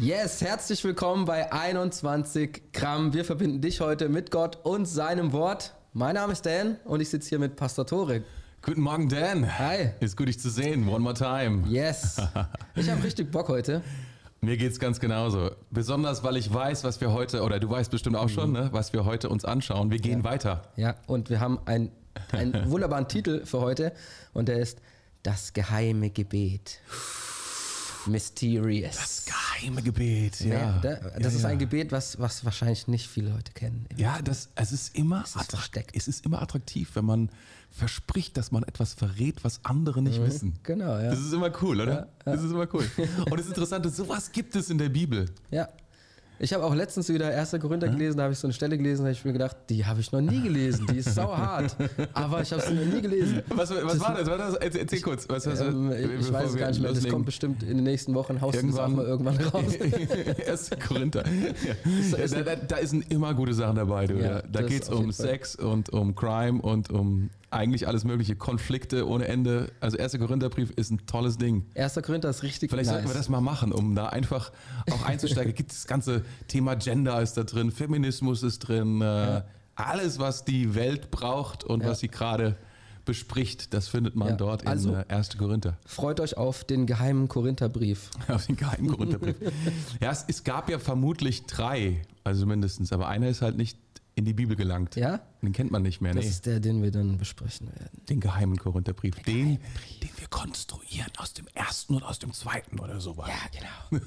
Yes, herzlich willkommen bei 21 Gramm. Wir verbinden dich heute mit Gott und seinem Wort. Mein Name ist Dan und ich sitze hier mit Pastor Tore. Guten Morgen, Dan. Hi. Ist gut, dich zu sehen. One more time. Yes. Ich habe richtig Bock heute. Mir geht's ganz genauso. Besonders, weil ich weiß, was wir heute, oder du weißt bestimmt auch schon, ne, was wir heute uns anschauen. Wir gehen weiter. Ja, und wir haben ein, einen wunderbaren Titel für heute und der ist Das geheime Gebet. Mysterious. Das geheime Gebet, ja. Da- das ja, ist ja. ein Gebet, was, was wahrscheinlich nicht viele Leute kennen. Ja, das, es ist immer ist attrakt- versteckt. Es ist immer attraktiv, wenn man verspricht, dass man etwas verrät, was andere nicht wissen. Genau, ja. Das ist immer cool, oder? Das ist immer cool. Und das Interessante, sowas gibt es in der Bibel. Ja. Ich habe auch letztens wieder 1. Korinther gelesen, da habe ich so eine Stelle gelesen, da habe ich mir gedacht, die habe ich noch nie gelesen, die ist sau hart. Aber ich habe sie noch nie gelesen. Was, was war das? War das? Erzähl, erzähl kurz. Was, was, Ähm, ich bevor weiß es gar nicht mehr, das loslegen. kommt bestimmt in den nächsten Wochen, haust das Irgendwann. mal irgendwann raus. 1. Korinther. Ja. Da, da, da sind immer gute Sachen dabei, du. Ja, da das geht es um. Sex und um Crime und um eigentlich alles mögliche. Konflikte ohne Ende. Also 1. Korintherbrief ist ein tolles Ding. 1. Korinther ist richtig Vielleicht nice. sollten wir das mal machen, um da einfach auch einzusteigen. Gibt das ganze Thema Gender ist da drin, Feminismus ist drin, äh, alles, was die Welt braucht und Ja. was sie gerade bespricht, das findet man Ja. dort in Also- äh, 1. Korinther. Freut euch auf den geheimen Korintherbrief. Auf den geheimen Korintherbrief. ja, es, es gab ja vermutlich drei, also mindestens, aber einer ist halt nicht in die Bibel gelangt. Ja? Den kennt man nicht mehr, Das nee. ist der, den wir dann besprechen werden. Den geheimen Korintherbrief. Den, den wir konstruieren aus dem ersten und aus dem zweiten oder sowas. Ja, genau.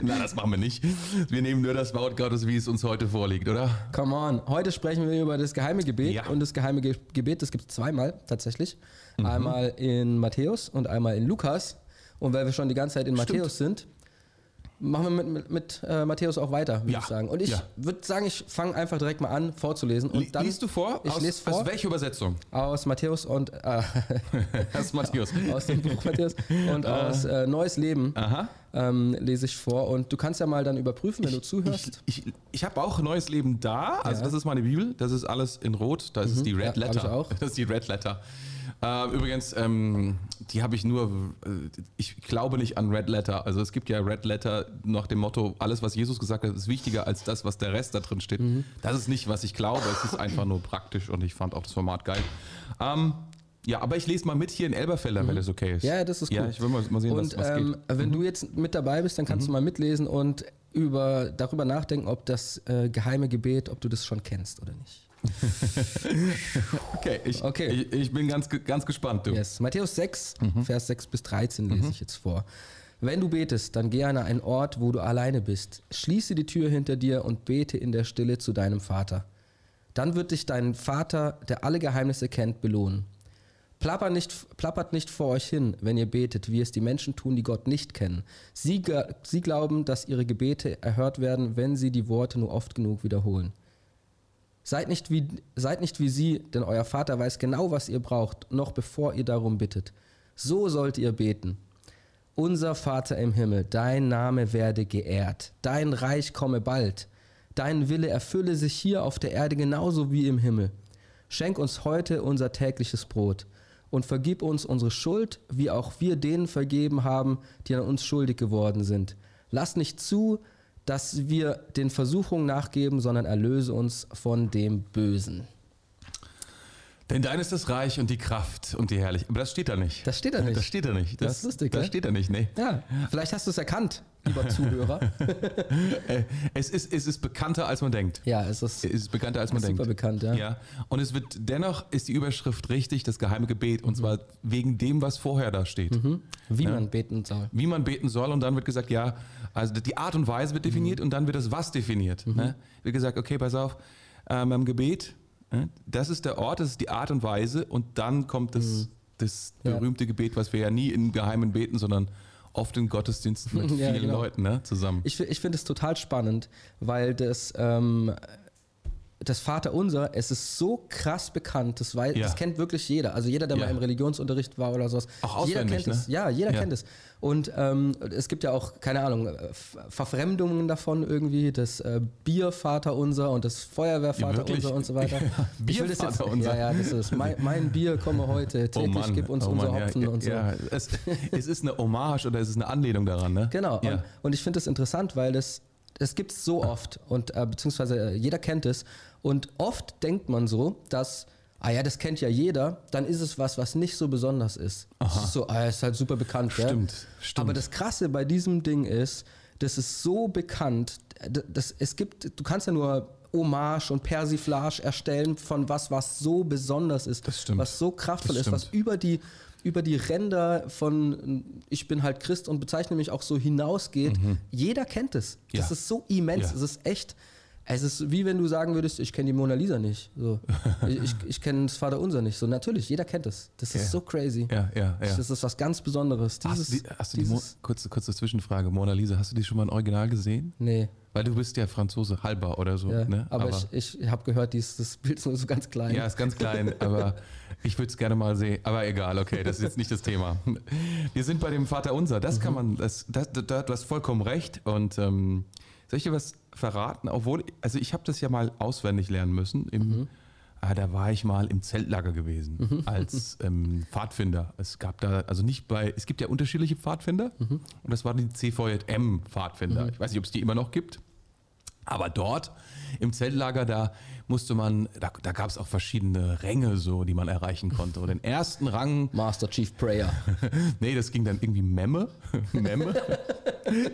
Na, das machen wir nicht. Wir nehmen nur das Wort Gottes, wie es uns heute vorliegt, oder? Come on. Heute sprechen wir über das geheime Gebet. Ja. Und das geheime Ge Gebet, das gibt es zweimal tatsächlich. Mhm. Einmal in Matthäus und einmal in Lukas. Und weil wir schon die ganze Zeit in Stimmt. Matthäus sind, machen wir mit, mit, mit äh, Matthäus auch weiter, würde Ja. ich sagen. Und ich Ja. würde sagen, ich fange einfach direkt mal an vorzulesen. Und dann, Liest du vor? Ich aus, lese vor Aus welcher Übersetzung? aus Matthäus und äh, Aus Matthäus. aus dem Buch Matthäus und aus äh, Neues Leben ähm, lese ich vor. Und du kannst ja mal dann überprüfen, wenn du zuhörst. Ich, ich, ich habe auch Neues Leben da. Also, Ja. das ist meine Bibel. Das ist alles in Rot. Das ist die ja, Red hab Letter. ich. Das ist die Red Letter. Äh, übrigens, ähm, die habe ich nur. Äh, ich glaube nicht an Red Letter. Also, es gibt ja Red Letter nach dem Motto: alles, was Jesus gesagt hat, ist wichtiger als das, was der Rest da drin steht. Mhm. Das ist nicht, was ich glaube. Es ist einfach nur praktisch und ich fand auch das Format geil. Ähm, ja, aber ich lese mal mit hier in Elberfelder, wenn das okay ist. Mhm. Ja, das ist Ja, gut. ich will mal, mal sehen, und was, was ähm, geht. Mhm. wenn du jetzt mit dabei bist, dann kannst du mal mitlesen und über, darüber nachdenken, ob das äh, geheime Gebet, ob du das schon kennst oder nicht. Okay, ich, Okay. ich, ich bin ganz, ganz gespannt, du. Yes. Matthäus 6, Mhm. Vers 6 bis 13 lese ich jetzt vor. Wenn du betest, dann geh an einen Ort, wo du alleine bist. Schließe die Tür hinter dir und bete in der Stille zu deinem Vater. Dann wird dich dein Vater, der alle Geheimnisse kennt, belohnen. Plapper nicht, plappert nicht vor euch hin, wenn ihr betet, wie es die Menschen tun, die Gott nicht kennen. Sie, sie glauben, dass ihre Gebete erhört werden, wenn sie die Worte nur oft genug wiederholen. Seid nicht, wie, seid nicht wie sie, denn euer Vater weiß genau, was ihr braucht, noch bevor ihr darum bittet. So sollt ihr beten. Unser Vater im Himmel, dein Name werde geehrt, dein Reich komme bald, dein Wille erfülle sich hier auf der Erde genauso wie im Himmel. Schenk uns heute unser tägliches Brot und vergib uns unsere Schuld, wie auch wir denen vergeben haben, die an uns schuldig geworden sind. Lass nicht zu, dass wir den Versuchungen nachgeben, sondern erlöse uns von dem Bösen. Denn dein ist das Reich und die Kraft und die Herrlichkeit. Aber das steht da nicht. Das steht da nicht. Das steht da nicht. Das ist lustig, Das ne? steht da nicht, nee. Ja, vielleicht hast du es erkannt, lieber Zuhörer. Äh, Es ist, es ist bekannter, als man denkt. ja, es ist Es ist bekannter, als man super denkt. bekannt, ja. Ja. Und es wird, dennoch ist die Überschrift richtig, das geheime Gebet. Mhm. Und zwar wegen dem, was vorher da steht. Wie man beten soll. Wie man beten soll. Und dann wird gesagt, ja, also die Art und Weise wird Mhm. definiert und dann wird das Was definiert. Ne? Wird gesagt, okay, pass auf, ähm, beim Gebet, äh, das ist der Ort, das ist die Art und Weise. Und dann kommt das, das Mhm. Ja. berühmte Gebet, was wir ja nie im Geheimen beten, sondern oft in Gottesdiensten mit Ja, vielen genau. Leuten ne, zusammen. Ich, ich finde es total spannend, weil das, ähm, das Vaterunser, es ist so krass bekannt, das, weiß, Ja. das kennt wirklich jeder. Also jeder, der Ja. mal im Religionsunterricht war oder sowas. Auch jeder kennt es. ne? Ja, jeder Ja. kennt es. Und ähm, es gibt ja auch, keine Ahnung, äh, Ver- Verfremdungen davon irgendwie, das äh, Biervaterunser und das Ja, Feuerwehrvaterunser wirklich? und so weiter. Das jetzt, Biervaterunser. ja, ja, das ist mein, mein Bier, komme heute, täglich gib uns oh unser Mann, Hopfen und so. Ja, es, es ist eine Hommage oder es ist eine Anlehnung daran, ne? Genau. Und, und ich finde das interessant, weil das, das gibt es so oft und äh, beziehungsweise äh, jeder kennt es. Und oft denkt man so, dass, ah ja, das kennt ja jeder, dann ist es was, was nicht so besonders ist. Es ist so, ah, ist halt super bekannt. Stimmt, stimmt. Aber das Krasse bei diesem Ding ist, das ist so bekannt, das, es gibt, du kannst ja nur Hommage und Persiflage erstellen von was, was so besonders ist, Das stimmt. was so kraftvoll ist, was über die, über die Ränder von ich bin halt Christ und bezeichne mich auch so hinausgeht. Jeder kennt es. Das Mhm. Ja. ist so immens. Ja. Es ist echt. Es ist wie wenn du sagen würdest, ich kenne die Mona Lisa nicht. So. ich ich, ich kenne das Vaterunser nicht. So natürlich, jeder kennt es. Das ist Ja. so crazy. Ja, ja, ja. Das ist was ganz Besonderes. Dieses, Hast du die, hast du die Mo kurze, kurze Zwischenfrage, Mona Lisa, hast du die schon mal im Original gesehen? nee, Weil du bist ja Franzose, halber oder so. ja. ne? aber, ich, ich habe gehört, dies, das Bild ist nur so ganz klein. Ja, ist ganz klein, aber ich würde es gerne mal sehen. Aber egal, okay, das ist jetzt nicht das Thema. Wir sind bei dem Vater Unser. Das kann man, das, das, da, du hast vollkommen recht. Und ähm, soll ich dir was verraten? Obwohl, also ich habe das ja mal auswendig lernen müssen. Im, ah, da war ich mal im Zeltlager gewesen als ähm, Pfadfinder. Es gab da, also nicht bei, es gibt ja unterschiedliche Pfadfinder. Und das waren die CVJM-Pfadfinder. Ich weiß nicht, ob es die immer noch gibt. Aber dort im Zeltlager, da musste man, da, da gab es auch verschiedene Ränge so, die man erreichen konnte. Und den ersten Rang, Master Chief Prayer. nee, das ging dann irgendwie Memme. Memme.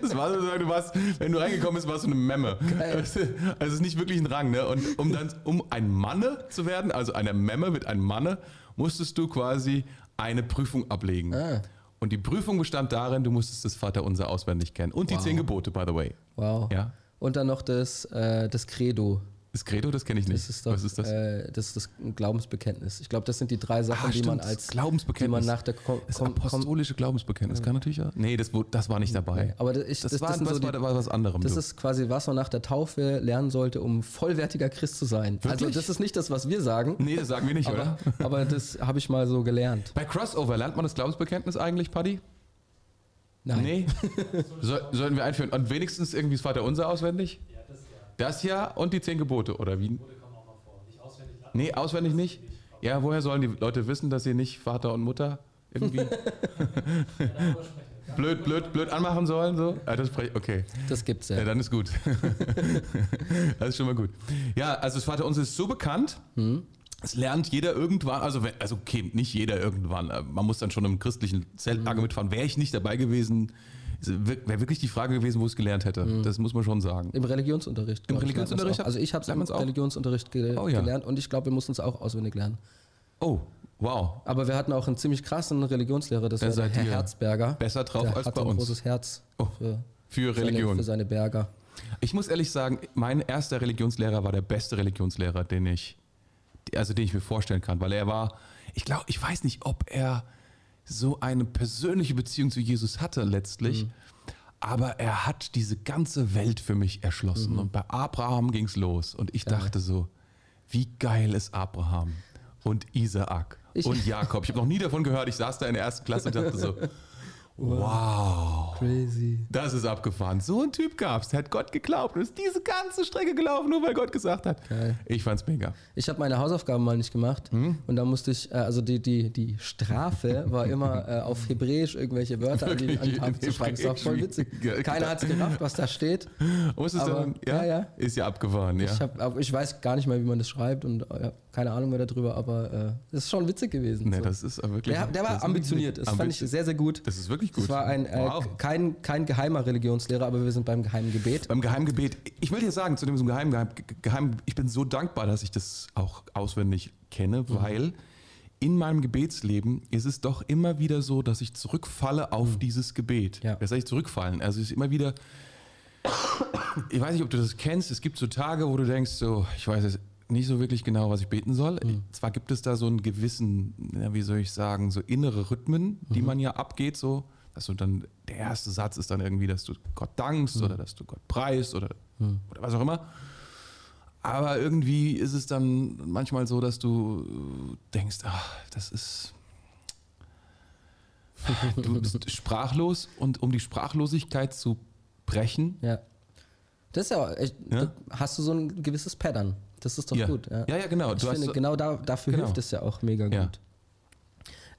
Das war sozusagen, du warst, wenn du reingekommen bist, warst du eine Memme. Also es ist nicht wirklich ein Rang, ne? Und um dann, um ein Manne zu werden, also eine Memme mit einem Manne, musstest du quasi eine Prüfung ablegen. Ah. Und die Prüfung bestand darin, du musstest das Vaterunser auswendig kennen. Und die Wow. zehn Gebote, by the way. Wow. Ja. Und dann noch das, äh, das Credo. Das Credo, das kenne ich nicht. Das ist doch, Was ist das? Äh, das ist das Glaubensbekenntnis. Ich glaube, das sind die drei Sachen, Ah, die man als Glaubensbekenntnis. die man nach der Kom das apostolische Glaubensbekenntnis, kann natürlich ja. Nee, das, das war nicht dabei. Nee, aber das- ich- das, das- war, das das so die- war was anderem. Das du. ist quasi was man nach der Taufe lernen sollte, um vollwertiger Christ zu sein. Also Wirklich? das ist nicht das, was wir sagen, nee, das sagen wir nicht, aber, oder? aber das habe ich mal so gelernt. Bei Crossover lernt man das Glaubensbekenntnis eigentlich, Paddy? Nein. Nee. so, sollten wir einführen. Und wenigstens irgendwie das Vaterunser auswendig? Ja, das ja. Das ja und die zehn Gebote, oder wie? Gebote kommen auch mal vor. Nicht auswendig. Nee, auswendig nicht? Ja, woher sollen die Leute wissen, dass sie nicht Vater und Mutter irgendwie blöd, blöd, blöd anmachen sollen? So? Ja, das okay. Das gibt's ja. Ja, dann ist gut. das ist schon mal gut. Ja, also das Vaterunser ist so bekannt. Es lernt jeder irgendwann, also, also okay, nicht jeder irgendwann. äh, Man muss dann schon im christlichen Zeltlager mitfahren. Wäre ich nicht dabei gewesen, wäre wirklich die Frage gewesen, wo ich es gelernt hätte. Das muss man schon sagen. Im Religionsunterricht. Im ich, Religionsunterricht auch. Also ich habe es im? Religionsunterricht ge Oh ja. gelernt und ich glaube, wir mussten es auch auswendig lernen. Oh, wow. Aber wir hatten auch einen ziemlich krassen Religionslehrer, das Da war Herr Herzberger. Besser drauf der als bei ein uns. großes Herz Oh, für, Für seine, Religion. für seine Berger. Ich muss ehrlich sagen, mein erster Religionslehrer war der beste Religionslehrer, den ich, also den ich mir vorstellen kann, weil er war, ich glaube, ich weiß nicht, ob er so eine persönliche Beziehung zu Jesus hatte letztlich, aber er hat diese ganze Welt für mich erschlossen. Und bei Abraham ging es los und ich dachte so, wie geil ist Abraham und Isaak Ich- und Jakob. Ich habe noch nie davon gehört. Ich saß da in der ersten Klasse und dachte so, wow. Crazy. Das ist abgefahren. So ein Typ gab's. Der hat Gott geglaubt und ist diese ganze Strecke gelaufen, nur weil Gott gesagt hat. Geil. Ich fand's mega. Ich habe meine Hausaufgaben mal nicht gemacht Hm? und da musste ich, äh, also die, die, die Strafe war immer äh, auf Hebräisch irgendwelche Wörter an die, an die Tafel zu schreiben. Das war voll witzig. Keiner hat es gerafft, was da steht. Musstest Aber- du, ja, ja, ja. Ist ja abgefahren, ja. Ich, hab, ich weiß gar nicht mehr, wie man das schreibt und äh, ja, keine Ahnung mehr darüber, aber äh, es ist schon witzig gewesen. Nee, so. das ist wirklich. der, der war ambitioniert, das wirklich fand ich ambitioniert. sehr, sehr gut. Das ist wirklich gut. Es war ein, äh, wow. kein, kein geheimer Religionslehrer, aber wir sind beim geheimen Gebet. Beim Geheimgebet, ich will dir sagen, zu dem Geheim, Geheim, Geheim, ich bin so dankbar, dass ich das auch auswendig kenne, weil in meinem Gebetsleben ist es doch immer wieder so, dass ich zurückfalle auf dieses Gebet. Ja. Das heißt zurückfallen. Also es ist immer wieder, ich weiß nicht, ob du das kennst, es gibt so Tage, wo du denkst, so, ich weiß jetzt nicht so wirklich genau, was ich beten soll. Zwar gibt es da so einen gewissen, ja, wie soll ich sagen, so innere Rhythmen, die man ja abgeht, so, dass du dann, der erste Satz ist dann irgendwie, dass du Gott dankst oder dass du Gott preist oder, oder was auch immer. Aber irgendwie ist es dann manchmal so, dass du denkst, ach, das ist. Du bist sprachlos und um die Sprachlosigkeit zu brechen. Ja. Das ist ja, echt, Ja. hast du so ein gewisses Pattern. Das ist doch Ja. gut. Ja, Ja, ja, genau. Ich Du hast finde, genau da, dafür Genau. hilft es ja auch mega gut.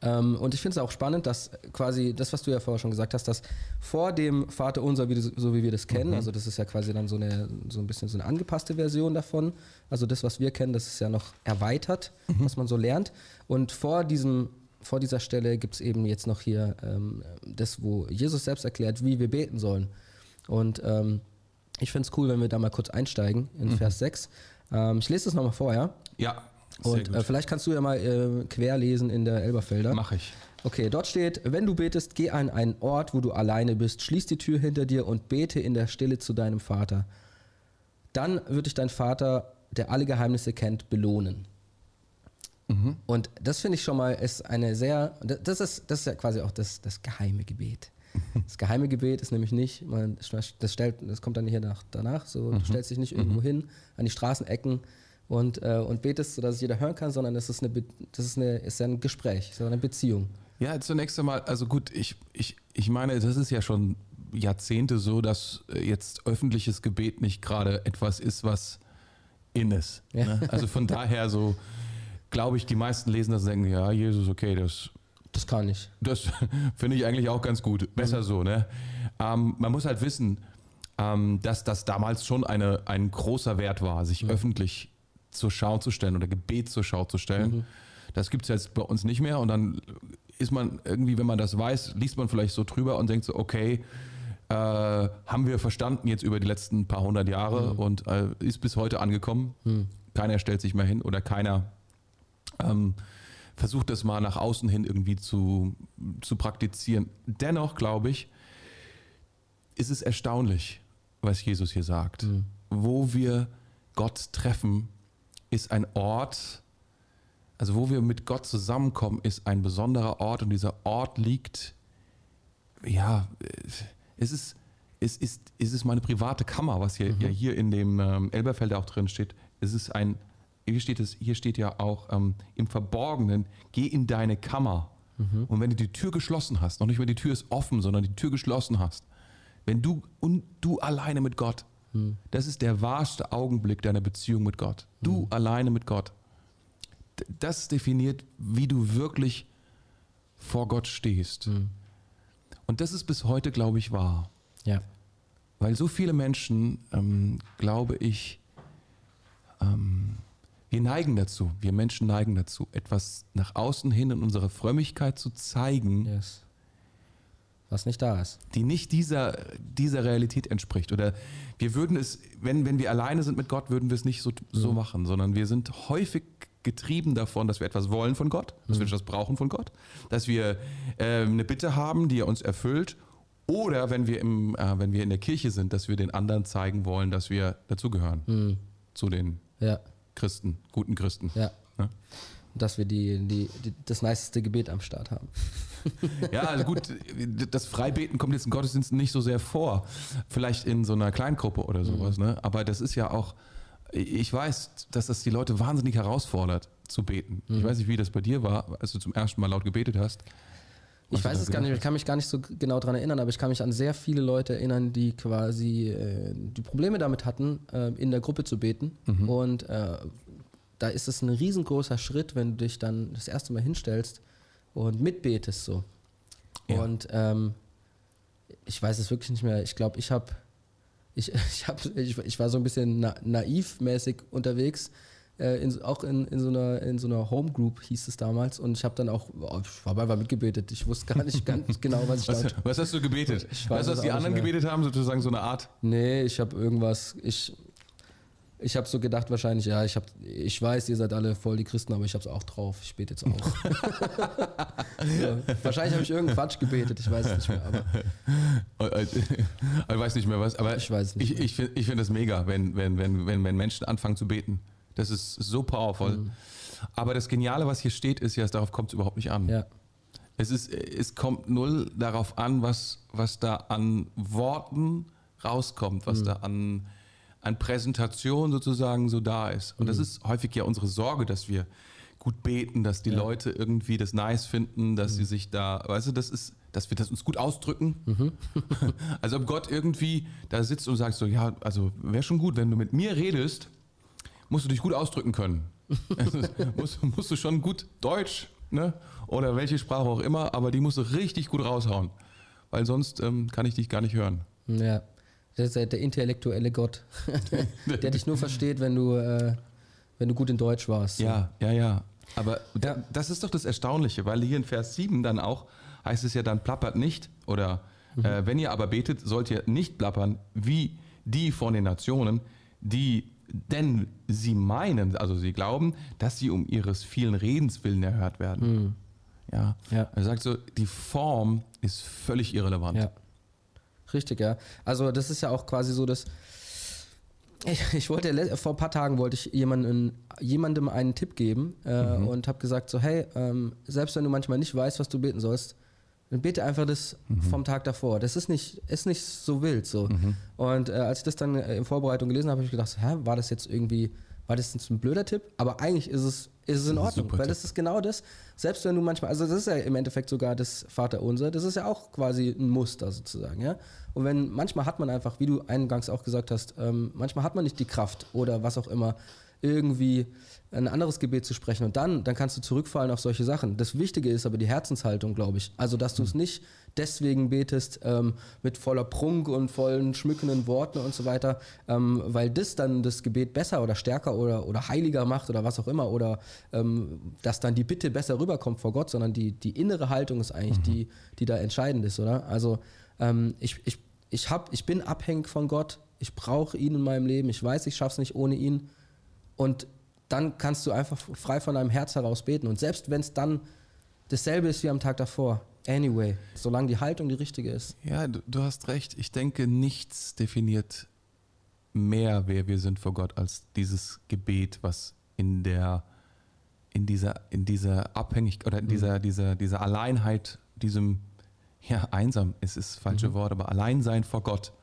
Ähm, und ich finde es auch spannend, dass quasi das, was du ja vorher schon gesagt hast, dass vor dem Vater unser, wie, so wie wir das kennen, Mhm. also das ist ja quasi dann so, eine, so ein bisschen so eine angepasste Version davon. Also das, was wir kennen, das ist ja noch erweitert, Mhm. was man so lernt. Und vor diesem vor dieser Stelle gibt es eben jetzt noch hier ähm, das, wo Jesus selbst erklärt, wie wir beten sollen. Und ähm, ich finde es cool, wenn wir da mal kurz einsteigen in Mhm. Vers 6. Ähm, ich lese das nochmal vorher. Ja, Und äh, vielleicht kannst du ja mal äh, querlesen in der Elberfelder. Mach ich. Okay, dort steht, wenn du betest, geh an einen Ort, wo du alleine bist, schließ die Tür hinter dir und bete in der Stille zu deinem Vater. Dann wird dich dein Vater, der alle Geheimnisse kennt, belohnen. Mhm. Und das finde ich schon mal ist eine sehr, das ist, das ist ja quasi auch das, das geheime Gebet. Das geheime Gebet ist nämlich nicht, man, das, stellt, das kommt dann hier nach, danach, so, Mhm. du stellst dich nicht irgendwo hin, an die Straßenecken und, äh, und betest, sodass es jeder hören kann, sondern das ist, eine, das ist, eine, ist ein Gespräch, so eine Beziehung. Ja, zunächst einmal, also gut, ich, ich, ich meine, das ist ja schon Jahrzehnte so, dass äh, jetzt öffentliches Gebet nicht gerade etwas ist, was in ist. Ja. Ne? Also von daher so, glaube ich, die meisten lesen das und denken, ja, Jesus, okay, das, Das kann ich. das finde ich eigentlich auch ganz gut. Besser so, ne? Ähm, man muss halt wissen, ähm, dass das damals schon eine, ein großer Wert war, sich öffentlich zur Schau zu stellen oder Gebet zur Schau zu stellen. Das gibt es jetzt bei uns nicht mehr und dann ist man irgendwie, wenn man das weiß, liest man vielleicht so drüber und denkt so, okay, äh, haben wir verstanden jetzt über die letzten paar hundert Jahre und äh, ist bis heute angekommen. Keiner stellt sich mehr hin oder keiner ähm, versucht das mal nach außen hin irgendwie zu, zu praktizieren. Dennoch glaube ich, ist es erstaunlich, was Jesus hier sagt. Wo wir Gott treffen, ist ein Ort, also wo wir mit Gott zusammenkommen, ist ein besonderer Ort und dieser Ort liegt, ja, es ist, es ist, es ist meine private Kammer, was hier, ja hier in dem ähm, Elberfelder auch drin steht. Es ist ein, hier steht, es, hier steht ja auch ähm, im Verborgenen, geh in deine Kammer. Und wenn du die Tür geschlossen hast, noch nicht mal die Tür ist offen, sondern die Tür geschlossen hast, wenn du und du alleine mit Gott, das ist der wahrste Augenblick deiner Beziehung mit Gott. Du alleine mit Gott. Das definiert, wie du wirklich vor Gott stehst. Und das ist bis heute, glaube ich, wahr. Ja. Weil so viele Menschen, ähm, glaube ich, ähm, wir neigen dazu, wir Menschen neigen dazu, etwas nach außen hin in unserer Frömmigkeit zu zeigen, Yes. Was nicht da ist. die nicht dieser, dieser Realität entspricht. Oder wir würden es, wenn, wenn wir alleine sind mit Gott, würden wir es nicht so, so machen, sondern wir sind häufig getrieben davon, dass wir etwas wollen von Gott, dass wir etwas brauchen von Gott, dass wir äh, eine Bitte haben, die er uns erfüllt. Oder wenn wir, im, äh, wenn wir in der Kirche sind, dass wir den anderen zeigen wollen, dass wir dazugehören. Zu den Ja, Christen, guten Christen. ja. Ja. Dass wir die, die, die, das niceste Gebet am Start haben. Ja, also gut, das Freibeten kommt jetzt im Gottesdienst nicht so sehr vor. Vielleicht in so einer Kleingruppe oder sowas, ne? Aber das ist ja auch, ich weiß, dass das die Leute wahnsinnig herausfordert zu beten. Ich weiß nicht, wie das bei dir war, als du zum ersten Mal laut gebetet hast. Ich weiß es gar nicht, ich kann mich gar nicht so genau daran erinnern, aber ich kann mich an sehr viele Leute erinnern, die quasi äh, die Probleme damit hatten, äh, in der Gruppe zu beten. Mhm. Und äh, da ist es ein riesengroßer Schritt, wenn du dich dann das erste Mal hinstellst und mitbetest so. Ja. Und ähm, ich weiß es wirklich nicht mehr. Ich glaube, ich habe, ich, ich, hab, ich, ich war so ein bisschen na, naivmäßig unterwegs. Äh, in, auch in, in, so einer, in so einer Homegroup hieß es damals. Und ich habe dann auch, oh, ich habe einfach mitgebetet. Ich wusste gar nicht ganz genau, was ich da Was, was hast du gebetet? Ich weiß weißt du, was die anderen gebetet haben? Sozusagen so eine Art. Nee, ich habe irgendwas, ich, ich habe so gedacht wahrscheinlich, ja, ich, hab, ich weiß, ihr seid alle voll die Christen, aber ich habe es auch drauf. Ich bete jetzt auch. ja, wahrscheinlich habe ich irgendeinen Quatsch gebetet, ich weiß es nicht mehr. Aber Ich weiß nicht mehr was, aber Ich weiß es nicht ich, ich finde ich find das mega, wenn, wenn, wenn, wenn, wenn Menschen anfangen zu beten. Das ist so powerful. Mhm. Aber das Geniale, was hier steht, ist ja, darauf kommt es überhaupt nicht an. ja, Es, ist, es kommt null darauf an, was, was da an Worten rauskommt, was da an, an Präsentation sozusagen so da ist. Und das ist häufig ja unsere Sorge, dass wir gut beten, dass die Leute irgendwie das nice finden, dass sie sich da, weißt du, das ist, dass wir das uns gut ausdrücken. also ob Gott irgendwie da sitzt und sagt so, ja, also wäre schon gut, wenn du mit mir redest, musst du dich gut ausdrücken können. Musst, musst du schon gut Deutsch, ne? Oder welche Sprache auch immer, aber die musst du richtig gut raushauen. Weil sonst ähm, kann ich dich gar nicht hören. Ja. Das ist der intellektuelle Gott, der dich nur versteht, wenn du, äh, wenn du gut in Deutsch warst. Ja, ja, ja. Aber da, Ja. das ist doch das Erstaunliche, weil hier in Vers 7 dann auch heißt es ja dann plappert nicht oder äh, wenn ihr aber betet, sollt ihr nicht plappern wie die von den Nationen, die denn sie meinen, also sie glauben, dass sie um ihres vielen Redens willen erhört werden. Ja. Ja. Er sagt so, die Form ist völlig irrelevant. Ja. Richtig, ja. Also das ist ja auch quasi so, dass ich, ich wollte vor ein paar Tagen wollte ich jemanden, jemandem einen Tipp geben äh, und habe gesagt so, hey, ähm, selbst wenn du manchmal nicht weißt, was du beten sollst, dann bete einfach das vom Tag davor. Das ist nicht, ist nicht so wild so. Und äh, als ich das dann äh, in Vorbereitung gelesen habe, habe ich gedacht, hä, war das jetzt irgendwie, war das jetzt ein blöder Tipp? Aber eigentlich ist es, ist es in Ordnung, weil das ist genau das. Selbst wenn du manchmal, also das ist ja im Endeffekt sogar das Vaterunser, das ist ja auch quasi ein Muster sozusagen, ja. Und wenn manchmal hat man einfach, wie du eingangs auch gesagt hast, ähm, manchmal hat man nicht die Kraft oder was auch immer, irgendwie ein anderes Gebet zu sprechen und dann, dann kannst du zurückfallen auf solche Sachen. Das Wichtige ist aber die Herzenshaltung, glaube ich. Also, dass du es nicht deswegen betest ähm, mit voller Prunk und vollen schmückenden Worten und so weiter, ähm, weil das dann das Gebet besser oder stärker oder, oder heiliger macht oder was auch immer oder ähm, dass dann die Bitte besser rüberkommt vor Gott, sondern die, die innere Haltung ist eigentlich die, die da entscheidend ist, oder? Also ähm, ich, ich, ich, hab, ich bin abhängig von Gott, ich brauche ihn in meinem Leben, ich weiß, ich schaffe es nicht ohne ihn und dann kannst du einfach frei von deinem Herz heraus beten. Und selbst wenn es dann dasselbe ist wie am Tag davor, anyway, solange die Haltung die richtige ist. Ja, du, du hast recht. Ich denke, nichts definiert mehr, wer wir sind vor Gott, als dieses Gebet, was in der, in dieser, in dieser Abhängigkeit oder in dieser, dieser, dieser Alleinheit, diesem, ja, einsam ist das falsche Wort, aber Alleinsein vor Gott,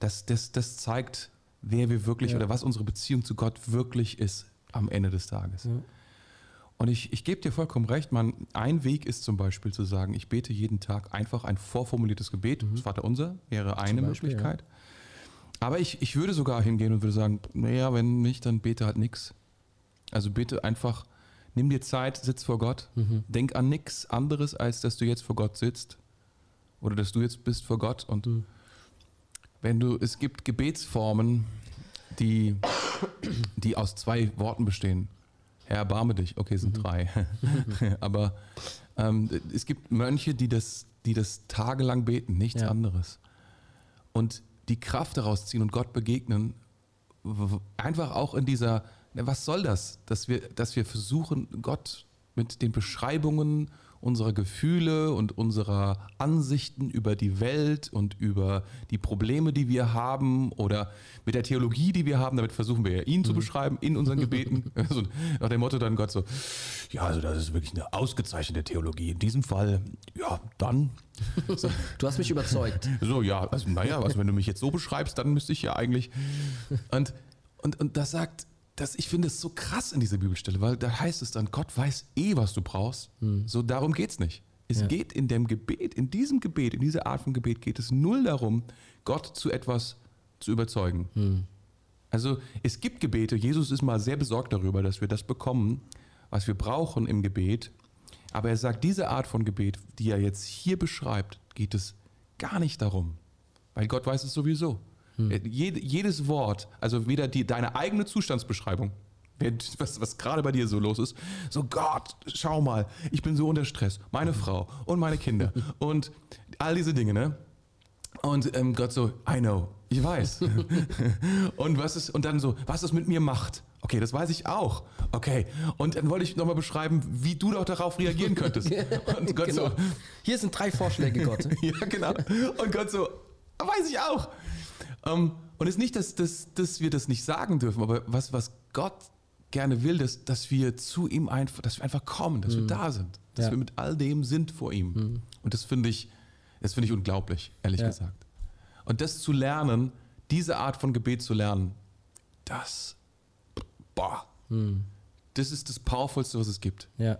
das, das, das zeigt, wer wir wirklich Ja. oder was unsere Beziehung zu Gott wirklich ist am Ende des Tages. Ja. Und ich, ich gebe dir vollkommen recht, man, ein Weg ist zum Beispiel zu sagen, ich bete jeden Tag einfach ein vorformuliertes Gebet, das Vaterunser wäre eine Mhm. Beispiel, Möglichkeit. Aber ich, ich würde sogar hingehen und würde sagen, naja, wenn nicht, dann bete halt nix. Also bitte einfach, nimm dir Zeit, sitz vor Gott, Mhm. denk an nichts anderes, als dass du jetzt vor Gott sitzt oder dass du jetzt bist vor Gott. Und Mhm. Wenn du, es gibt Gebetsformen, die, die aus zwei Worten bestehen. Herr, erbarme dich. Okay, es sind drei. Aber ähm, es gibt Mönche, die das, die das tagelang beten, nichts Ja. anderes. Und die Kraft daraus ziehen und Gott begegnen, einfach auch in dieser, was soll das? Dass wir, dass wir versuchen, Gott mit den Beschreibungen unserer Gefühle und unserer Ansichten über die Welt und über die Probleme, die wir haben oder mit der Theologie, die wir haben, damit versuchen wir ja ihn zu beschreiben in unseren Gebeten. Also nach dem Motto dann Gott so, ja, also das ist wirklich eine ausgezeichnete Theologie. In diesem Fall, ja, dann so, Du hast mich überzeugt. so, ja, also naja, also wenn du mich jetzt so beschreibst, dann müsste ich ja eigentlich. Und, und, und das sagt, das, ich finde es so krass in dieser Bibelstelle, weil da heißt es dann, Gott weiß eh, was du brauchst. So, darum geht es nicht. Es Ja. geht in dem Gebet, in diesem Gebet, in dieser Art von Gebet geht es null darum, Gott zu etwas zu überzeugen. Also es gibt Gebete, Jesus ist mal sehr besorgt darüber, dass wir das bekommen, was wir brauchen im Gebet. Aber er sagt, diese Art von Gebet, die er jetzt hier beschreibt, geht es gar nicht darum. Weil Gott weiß es sowieso. Äh, Jed, jedes Wort, also weder die, deine eigene Zustandsbeschreibung, was, was gerade bei dir so los ist, so Gott, schau mal, ich bin so unter Stress, meine Frau und meine Kinder und all diese Dinge, ne? Und ähm, Gott so, I know, ich weiß. und was ist, und dann so, was es mit mir macht. Okay, das weiß ich auch. Okay. Und dann wollte ich nochmal beschreiben, wie du doch darauf reagieren könntest. Und Gott genau. so, Hier sind drei Vorschläge, Gott. ja, genau. Und Gott so, weiß ich auch. Ähm, und es ist nicht, dass, dass, dass wir das nicht sagen dürfen, aber was, was Gott gerne will, dass, dass wir zu ihm einfach, dass wir einfach kommen, dass wir da sind, dass Ja. wir mit all dem sind vor ihm. Und das finde ich, das finde ich unglaublich, ehrlich Ja. gesagt. Und das zu lernen, diese Art von Gebet zu lernen, das, boah, das ist das Powervollste, was es gibt. Ja.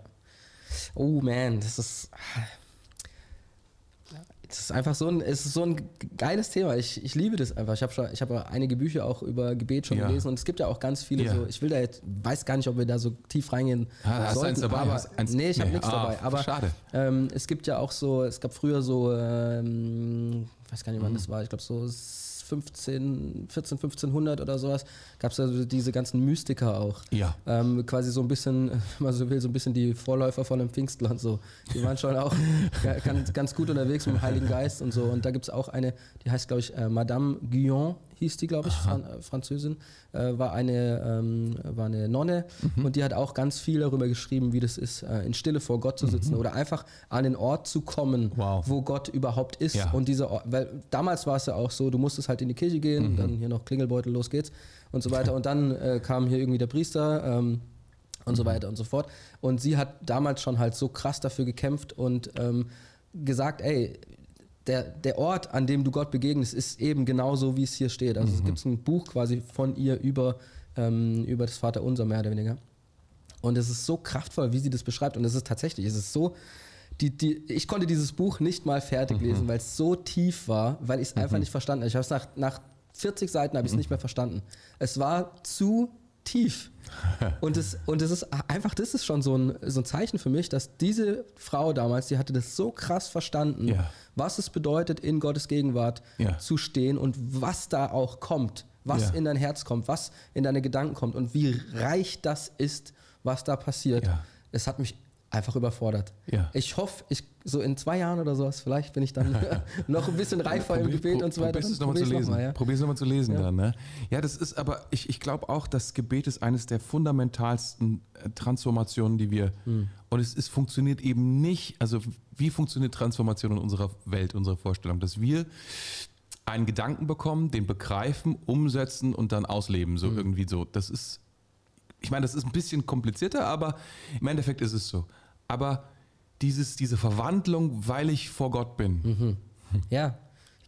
Oh man, das ist. Das ist einfach so ein, es ist so ein geiles Thema. Ich, ich liebe das einfach. Ich habe schon, ich habe einige Bücher auch über Gebet schon Ja. gelesen und es gibt ja auch ganz viele Ja. so. Ich will da jetzt, weiß gar nicht, ob wir da so tief reingehen Ah, hast du sollten. eins dabei? Aber, eins- nee, ich habe nee. nichts Ah, dabei. Aber schade. Ähm, es gibt ja auch so, es gab früher so, ähm, ich weiß gar nicht, wann Mhm. das war. Ich glaube so 15, 14, 1500 oder sowas. Gab es ja so diese ganzen Mystiker auch. Ja. Ähm, quasi so ein bisschen, wenn man so will, so ein bisschen die Vorläufer von dem Pfingstland so. Die waren schon auch ga- ganz, ganz gut unterwegs mit dem Heiligen Geist und so. Und da gibt es auch eine, die heißt, glaube ich, äh, Madame Guyon, hieß die, glaube ich, Fran äh, Französin, äh, war, eine, ähm, war eine Nonne Mhm. und die hat auch ganz viel darüber geschrieben, wie das ist, äh, in Stille vor Gott zu sitzen oder einfach an den Ort zu kommen, Mhm. Wow. wo Gott überhaupt ist. Ja. Und dieser Ort, weil damals war es ja auch so, du musstest halt in die Kirche gehen, Mhm. dann hier noch Klingelbeutel, los geht's und so weiter. Und dann äh, kam hier irgendwie der Priester ähm, und so weiter und so fort. Und sie hat damals schon halt so krass dafür gekämpft und ähm, gesagt, ey, der, der Ort, an dem du Gott begegnest, ist eben genauso, wie es hier steht. Also es gibt ein Buch quasi von ihr über, ähm, über das Vaterunser, mehr oder weniger. Und es ist so kraftvoll, wie sie das beschreibt. Und es ist tatsächlich, es ist so, die, die, ich konnte dieses Buch nicht mal fertig lesen, weil es so tief war, weil ich es einfach nicht verstanden habe. Ich habe es nach, nach 40 Seiten habe ich es nicht mehr verstanden. Es war zu tief. Und es, und es ist einfach, das ist schon so ein, so ein Zeichen für mich, dass diese Frau damals, die hatte das so krass verstanden, Ja. was es bedeutet, in Gottes Gegenwart Ja. zu stehen und was da auch kommt, was Ja. in dein Herz kommt, was in deine Gedanken kommt und wie reich das ist, was da passiert. Es hat mich einfach überfordert. Ich hoffe, ich, so in zwei Jahren oder sowas, vielleicht bin ich dann noch ein bisschen reifer im Probier- Gebet und so weiter. Probierst es nochmal zu lesen. noch mal, ja. Probier's nochmal zu lesen Ja. dann, ne? Ja, das ist aber, ich, ich glaube auch, das Gebet ist eines der fundamentalsten äh, Transformationen, die wir, Hm. und es, es funktioniert eben nicht, also wie funktioniert Transformation in unserer Welt, unserer Vorstellung, dass wir einen Gedanken bekommen, den begreifen, umsetzen und dann ausleben, so irgendwie so. Das ist, ich meine, das ist ein bisschen komplizierter, aber im Endeffekt ist es so. Aber dieses, diese Verwandlung, weil ich vor Gott bin Ja,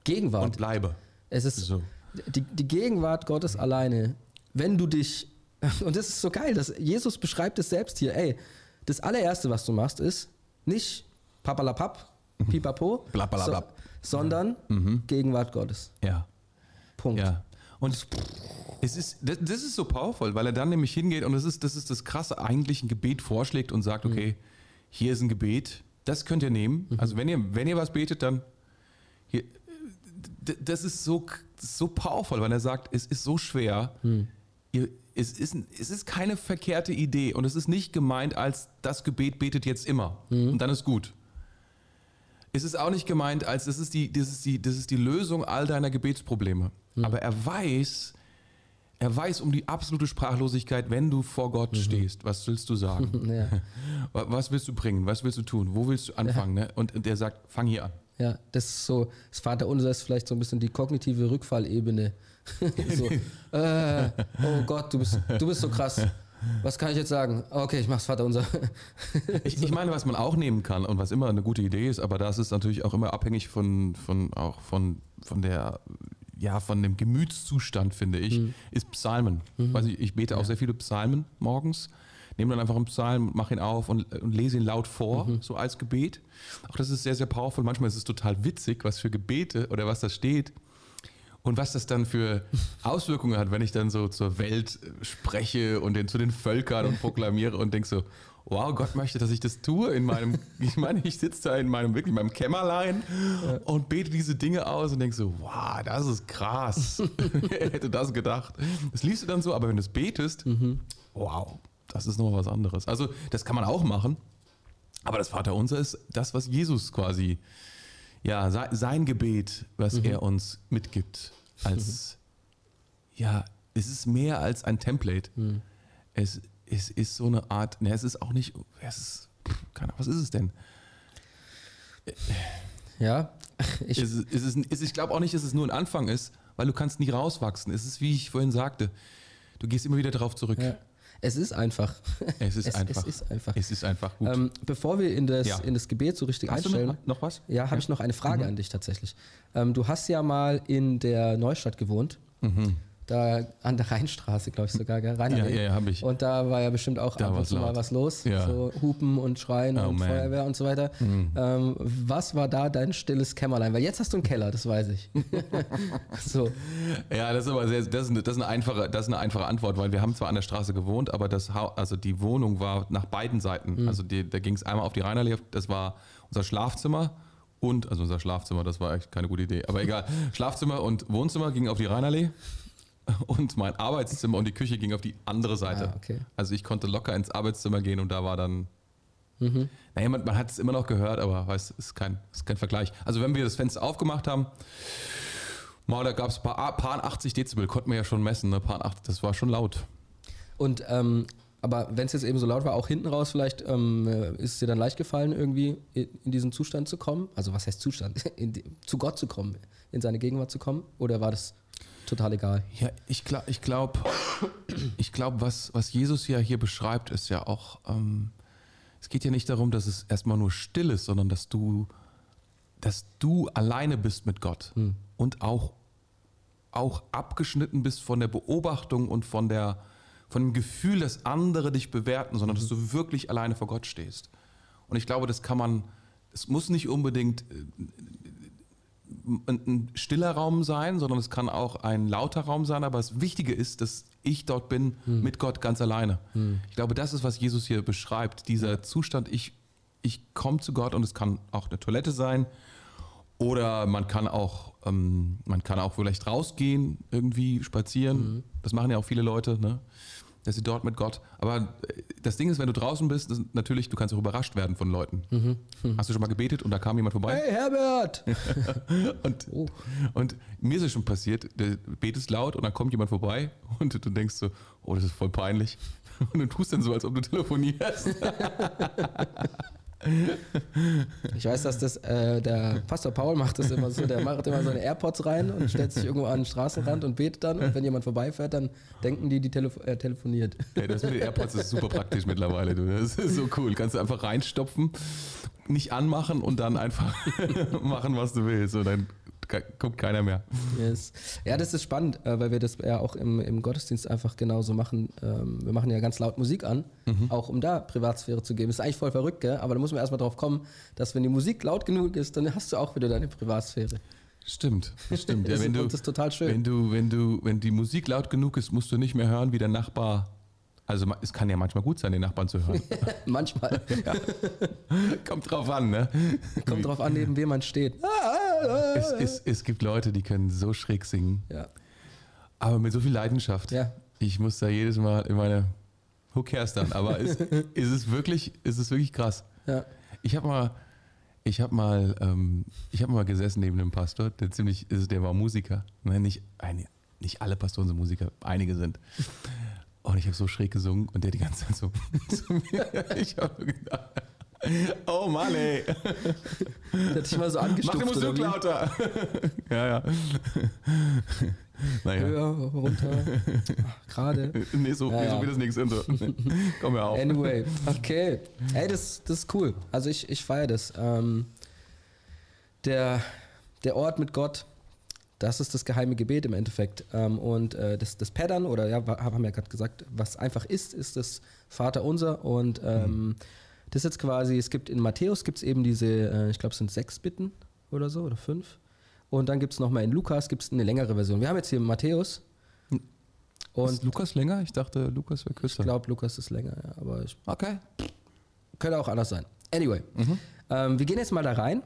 Gegenwart. und bleibe. Es ist So. die, die Gegenwart Gottes alleine. Wenn du dich, und das ist so geil, dass Jesus beschreibt es selbst hier, ey, das allererste, was du machst, ist nicht papalapap, pipapo, Blablabla. so, sondern Gegenwart Gottes. Ja, Punkt. ja. Und es ist, das, das ist so powerful, weil er dann nämlich hingeht und das ist, das ist das krasse, eigentlich ein Gebet vorschlägt und sagt, okay, hier ist ein Gebet, das könnt ihr nehmen. Also wenn ihr, wenn ihr was betet, dann hier, das ist so, so powerful, weil er sagt, es ist so schwer. Ihr, es, ist, es ist keine verkehrte Idee und es ist nicht gemeint als das Gebet betet jetzt immer und dann ist gut. Es ist auch nicht gemeint als das ist die, das ist die, das ist die Lösung all deiner Gebetsprobleme. Aber er weiß, er weiß um die absolute Sprachlosigkeit, wenn du vor Gott stehst. Was willst du sagen? Ja, Wa- Was willst du bringen? Was willst du tun? Wo willst du anfangen? Ne? Und und er sagt, fang hier an. ja, das ist so, das Vaterunser ist vielleicht so ein bisschen die kognitive Rückfallebene. so, äh, oh Gott, du bist, du bist so krass. Was kann ich jetzt sagen? Okay, ich mach's Vaterunser. Ich, ich meine, was man auch nehmen kann und was immer eine gute Idee ist, aber das ist natürlich auch immer abhängig von, von auch von, von der ja, von dem Gemütszustand, finde ich, ist Psalmen. Weiß ich, ich bete auch sehr viele Psalmen morgens. Nehme dann einfach einen Psalm, mache ihn auf und, und lese ihn laut vor, so als Gebet. Auch das ist sehr, sehr powerful. Manchmal ist es total witzig, was für Gebete oder was da steht. Und was das dann für Auswirkungen hat, wenn ich dann so zur Welt spreche und den, zu den Völkern und proklamiere und denke so, wow, Gott möchte, dass ich das tue in meinem, ich meine, ich sitze da in meinem, wirklich in meinem Kämmerlein und bete diese Dinge aus und denke so, wow, das ist krass. Wer hätte das gedacht? Das liest du dann so, aber wenn du es betest, wow, das ist nochmal was anderes. Also, das kann man auch machen. Aber das Vaterunser ist das, was Jesus quasi, ja, se- sein Gebet, was er uns mitgibt, als, ja, es ist mehr als ein Template. Es, es ist so eine Art, ne, es ist auch nicht, es ist, keine Ahnung, was ist es denn? ja, ich, Es es ist, es ich glaube auch nicht, dass es nur ein Anfang ist, weil du kannst nie rauswachsen. Es ist, wie ich vorhin sagte, du gehst immer wieder darauf zurück. ja, es ist einfach. Es ist Es- einfach. es ist einfach. Es ist einfach gut. Ähm, bevor wir in das, Ja. in das Gebet so richtig Hast einstellen, noch, noch was? ja, habe ich noch eine Frage Mhm. an dich tatsächlich. Ähm, du hast ja mal in der Neustadt gewohnt Da an der Rheinstraße, glaube ich sogar, gell? Rheinallee. Ja, ja, hab ich. Und da war ja bestimmt auch Da ab und zu mal was los. Ja. So Hupen und Schreien Oh, und man. Mhm. Feuerwehr und so weiter. Ähm, was war da dein stilles Kämmerlein? Weil jetzt hast du einen Keller, das weiß ich. so. Ja, das ist aber sehr, das ist, eine, das, ist eine einfache, das ist eine einfache Antwort, weil wir haben zwar an der Straße gewohnt, aber das, also die Wohnung war nach beiden Seiten. Also die, da ging es einmal auf die Rheinallee, das war unser Schlafzimmer und, also unser Schlafzimmer, das war echt keine gute Idee, aber egal. Schlafzimmer und Wohnzimmer gingen auf die Rheinallee und mein Arbeitszimmer und die Küche ging auf die andere Seite. Ah, okay. Also ich konnte locker ins Arbeitszimmer gehen und da war dann Naja, man, man hat es immer noch gehört, aber weiß, ist kein, ist kein Vergleich. Also wenn wir das Fenster aufgemacht haben, mal, da gab es paar, paar 80 Dezibel, konnten wir ja schon messen, ne? Paar 80, das war schon laut. Und ähm, aber wenn es jetzt eben so laut war, auch hinten raus vielleicht, ähm, äh, ist es dir dann leicht gefallen, irgendwie in, diesen Zustand zu kommen? Also was heißt Zustand? Die, zu Gott zu kommen, in seine Gegenwart zu kommen? Oder war das total egal? Ja, ich glaube, ich glaube, ich glaub, was, was Jesus ja hier beschreibt, ist ja auch, ähm, es geht ja nicht darum, dass es erstmal nur still ist, sondern dass du, dass du alleine bist mit Gott und auch, auch abgeschnitten bist von der Beobachtung und von, der, von dem Gefühl, dass andere dich bewerten, sondern dass du wirklich alleine vor Gott stehst. Und ich glaube, das kann man, es muss nicht unbedingt äh, ein, stiller Raum sein, sondern es kann auch ein lauter Raum sein. Aber das Wichtige ist, dass ich dort bin mit Gott ganz alleine. Ich glaube, das ist, was Jesus hier beschreibt. Dieser Zustand, ich, ich komme zu Gott und es kann auch eine Toilette sein. Oder man kann auch, ähm, man kann auch vielleicht rausgehen, irgendwie spazieren. Das machen ja auch viele Leute, ne? Dass sie dort mit Gott. Aber äh, das Ding ist, wenn du draußen bist, ist natürlich, du kannst auch überrascht werden von Leuten. Hast du schon mal gebetet und da kam jemand vorbei? Hey Herbert! Und, Oh. und mir ist es schon passiert, du betest laut und dann kommt jemand vorbei und du denkst so, oh, das ist voll peinlich. Und du tust dann so, als ob du telefonierst. Ich weiß, dass das äh, der Pastor Paul macht das immer so. Der macht immer seine AirPods rein und stellt sich irgendwo an den Straßenrand und betet dann. Und wenn jemand vorbeifährt, dann denken die, die telefo äh, telefoniert. Hey, das mit den AirPods ist super praktisch mittlerweile. Du. Das ist so cool. Kannst du einfach reinstopfen, nicht anmachen und dann einfach machen, was du willst. Und dann guckt keiner mehr. Yes. Ja, das ist spannend, äh, weil wir das ja auch im, im Gottesdienst einfach genauso machen. Ähm, wir machen ja ganz laut Musik an, auch um da Privatsphäre zu geben. ist eigentlich voll verrückt, gell? aber da muss man erstmal drauf kommen, dass wenn die Musik laut genug ist, dann hast du auch wieder deine Privatsphäre. Stimmt, stimmt. Ja, wenn du, das ist total schön. Wenn du, wenn du, wenn die Musik laut genug ist, musst du nicht mehr hören, wie der Nachbar. Also es kann ja manchmal gut sein, den Nachbarn zu hören. Manchmal. Kommt drauf an, ne? Kommt drauf an, neben wem man steht. Es, es, es gibt Leute, die können so schräg singen, Ja. aber mit so viel Leidenschaft. Ja. Ich muss da jedes Mal in meine Who cares dann? Aber ist, ist es wirklich, ist es wirklich krass. Ja. Ich habe mal, ich habe mal, ähm, ich habe mal gesessen neben einem Pastor, der ziemlich, ist, der war Musiker. Nein, nicht, eine, nicht alle Pastoren sind Musiker, einige sind. Und ich habe so schräg gesungen und der die ganze Zeit so zu mir. Ich habe gedacht, oh Mann, ey, Der hat dich mal so mach angestupft. die Musik wie? lauter. ja, ja. naja. Höher, runter, gerade. Nee, so, Ja, nee, so ja. geht das nichts. So. Komm mir auf. Anyway, okay. Ey, das, das ist cool. Also ich, ich feiere das. Ähm, der, der Ort mit Gott, das ist das geheime Gebet im Endeffekt. Ähm, und äh, das, das Pattern, oder ja, haben wir ja gerade gesagt, was einfach ist, ist das Vater unser. Und ähm, das ist jetzt quasi, es gibt in Matthäus gibt es eben diese, äh, ich glaube es sind sechs Bitten oder so, oder fünf. Und dann gibt es nochmal in Lukas gibt's eine längere Version. Wir haben jetzt hier Matthäus. ist Und Lukas länger? Ich dachte, Lukas wäre ich kürzer. glaube, Lukas ist länger, ja, aber ich Okay. könnte auch anders sein. Anyway, ähm, wir gehen jetzt mal da rein.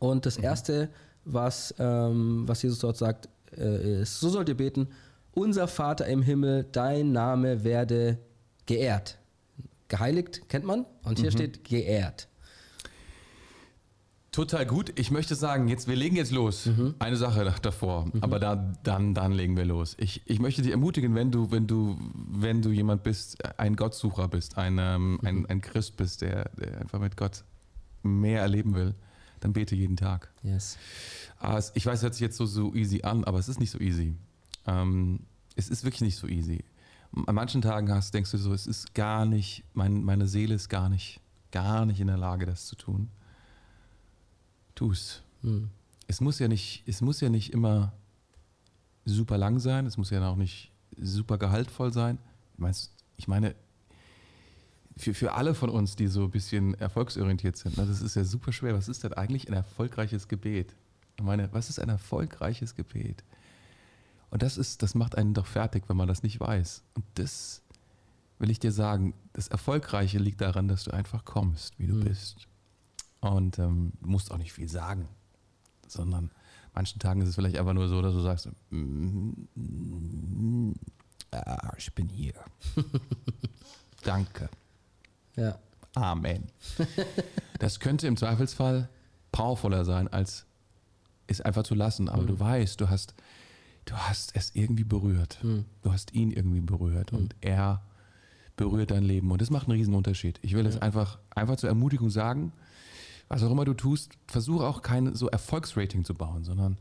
Und das Erste, was, ähm, was Jesus dort sagt, äh, ist, so sollt ihr beten, unser Vater im Himmel, dein Name werde geehrt. Geheiligt kennt man und hier steht geehrt. Total gut. Ich möchte sagen, jetzt, wir legen jetzt los. Eine Sache davor, aber da, dann, dann legen wir los. Ich, ich möchte dich ermutigen, wenn du, wenn du, wenn du jemand bist, ein Gottsucher bist, ein, ähm, ein, ein Christ bist, der, der einfach mit Gott mehr erleben will, dann bete jeden Tag. Yes. Ah, Ich weiß, es hört sich jetzt so, so easy an, aber es ist nicht so easy. Ähm, es ist wirklich nicht so easy. An manchen Tagen hast, denkst du so, es ist gar nicht, mein, meine Seele ist gar nicht, gar nicht in der Lage, das zu tun. Tu's. Hm. Es muss ja nicht, es muss ja nicht immer super lang sein, es muss ja auch nicht super gehaltvoll sein. Ich, meinst, ich meine, für, für alle von uns, die so ein bisschen erfolgsorientiert sind, ne, das ist ja super schwer. Was ist denn eigentlich ein erfolgreiches Gebet? Ich meine, was ist ein erfolgreiches Gebet? Und das ist, das macht einen doch fertig, wenn man das nicht weiß. Und das will ich dir sagen, das Erfolgreiche liegt daran, dass du einfach kommst, wie du Mhm. bist. Und ähm, du musst auch nicht viel sagen, sondern manchen Tagen ist es vielleicht einfach nur so, dass du sagst, mm, ah, ich bin hier. Danke. Ja. Amen. Das könnte im Zweifelsfall powervoller sein, als es einfach zu lassen. Aber du weißt, du hast, du hast es irgendwie berührt. Du hast ihn irgendwie berührt und er berührt dein Leben. Und das macht einen riesen Unterschied. Ich will es einfach, einfach zur Ermutigung sagen, was auch immer du tust, versuche auch kein so Erfolgsrating zu bauen, sondern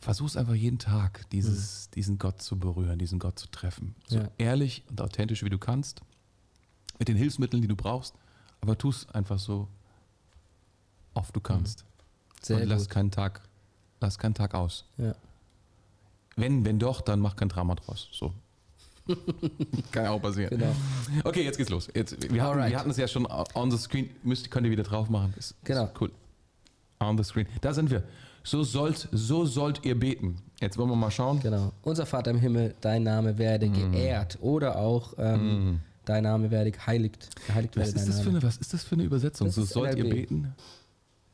versuch es einfach jeden Tag, dieses, diesen Gott zu berühren, diesen Gott zu treffen. So Ja. ehrlich und authentisch, wie du kannst, mit den Hilfsmitteln, die du brauchst, aber tu es einfach so oft du kannst. Sehr und lass gut. keinen Tag, lass keinen Tag aus. Ja. Wenn, wenn doch, dann mach kein Drama draus. So. Kann ja auch passieren. Genau. Okay, jetzt geht's los. Jetzt, wir, hatten, Alright. wir hatten es ja schon on the screen. Müsst, könnt ihr wieder drauf machen. Ist, Genau. Ist cool. On the screen. Da sind wir. So sollt, so sollt ihr beten. Jetzt wollen wir mal schauen. Genau. Unser Vater im Himmel, dein Name werde Mm. geehrt. Oder auch ähm, dein Name werde geheiligt. Geheiligt Was werde ist, das für eine, was ist das für eine Übersetzung? Das so sollt ihr NLB. beten?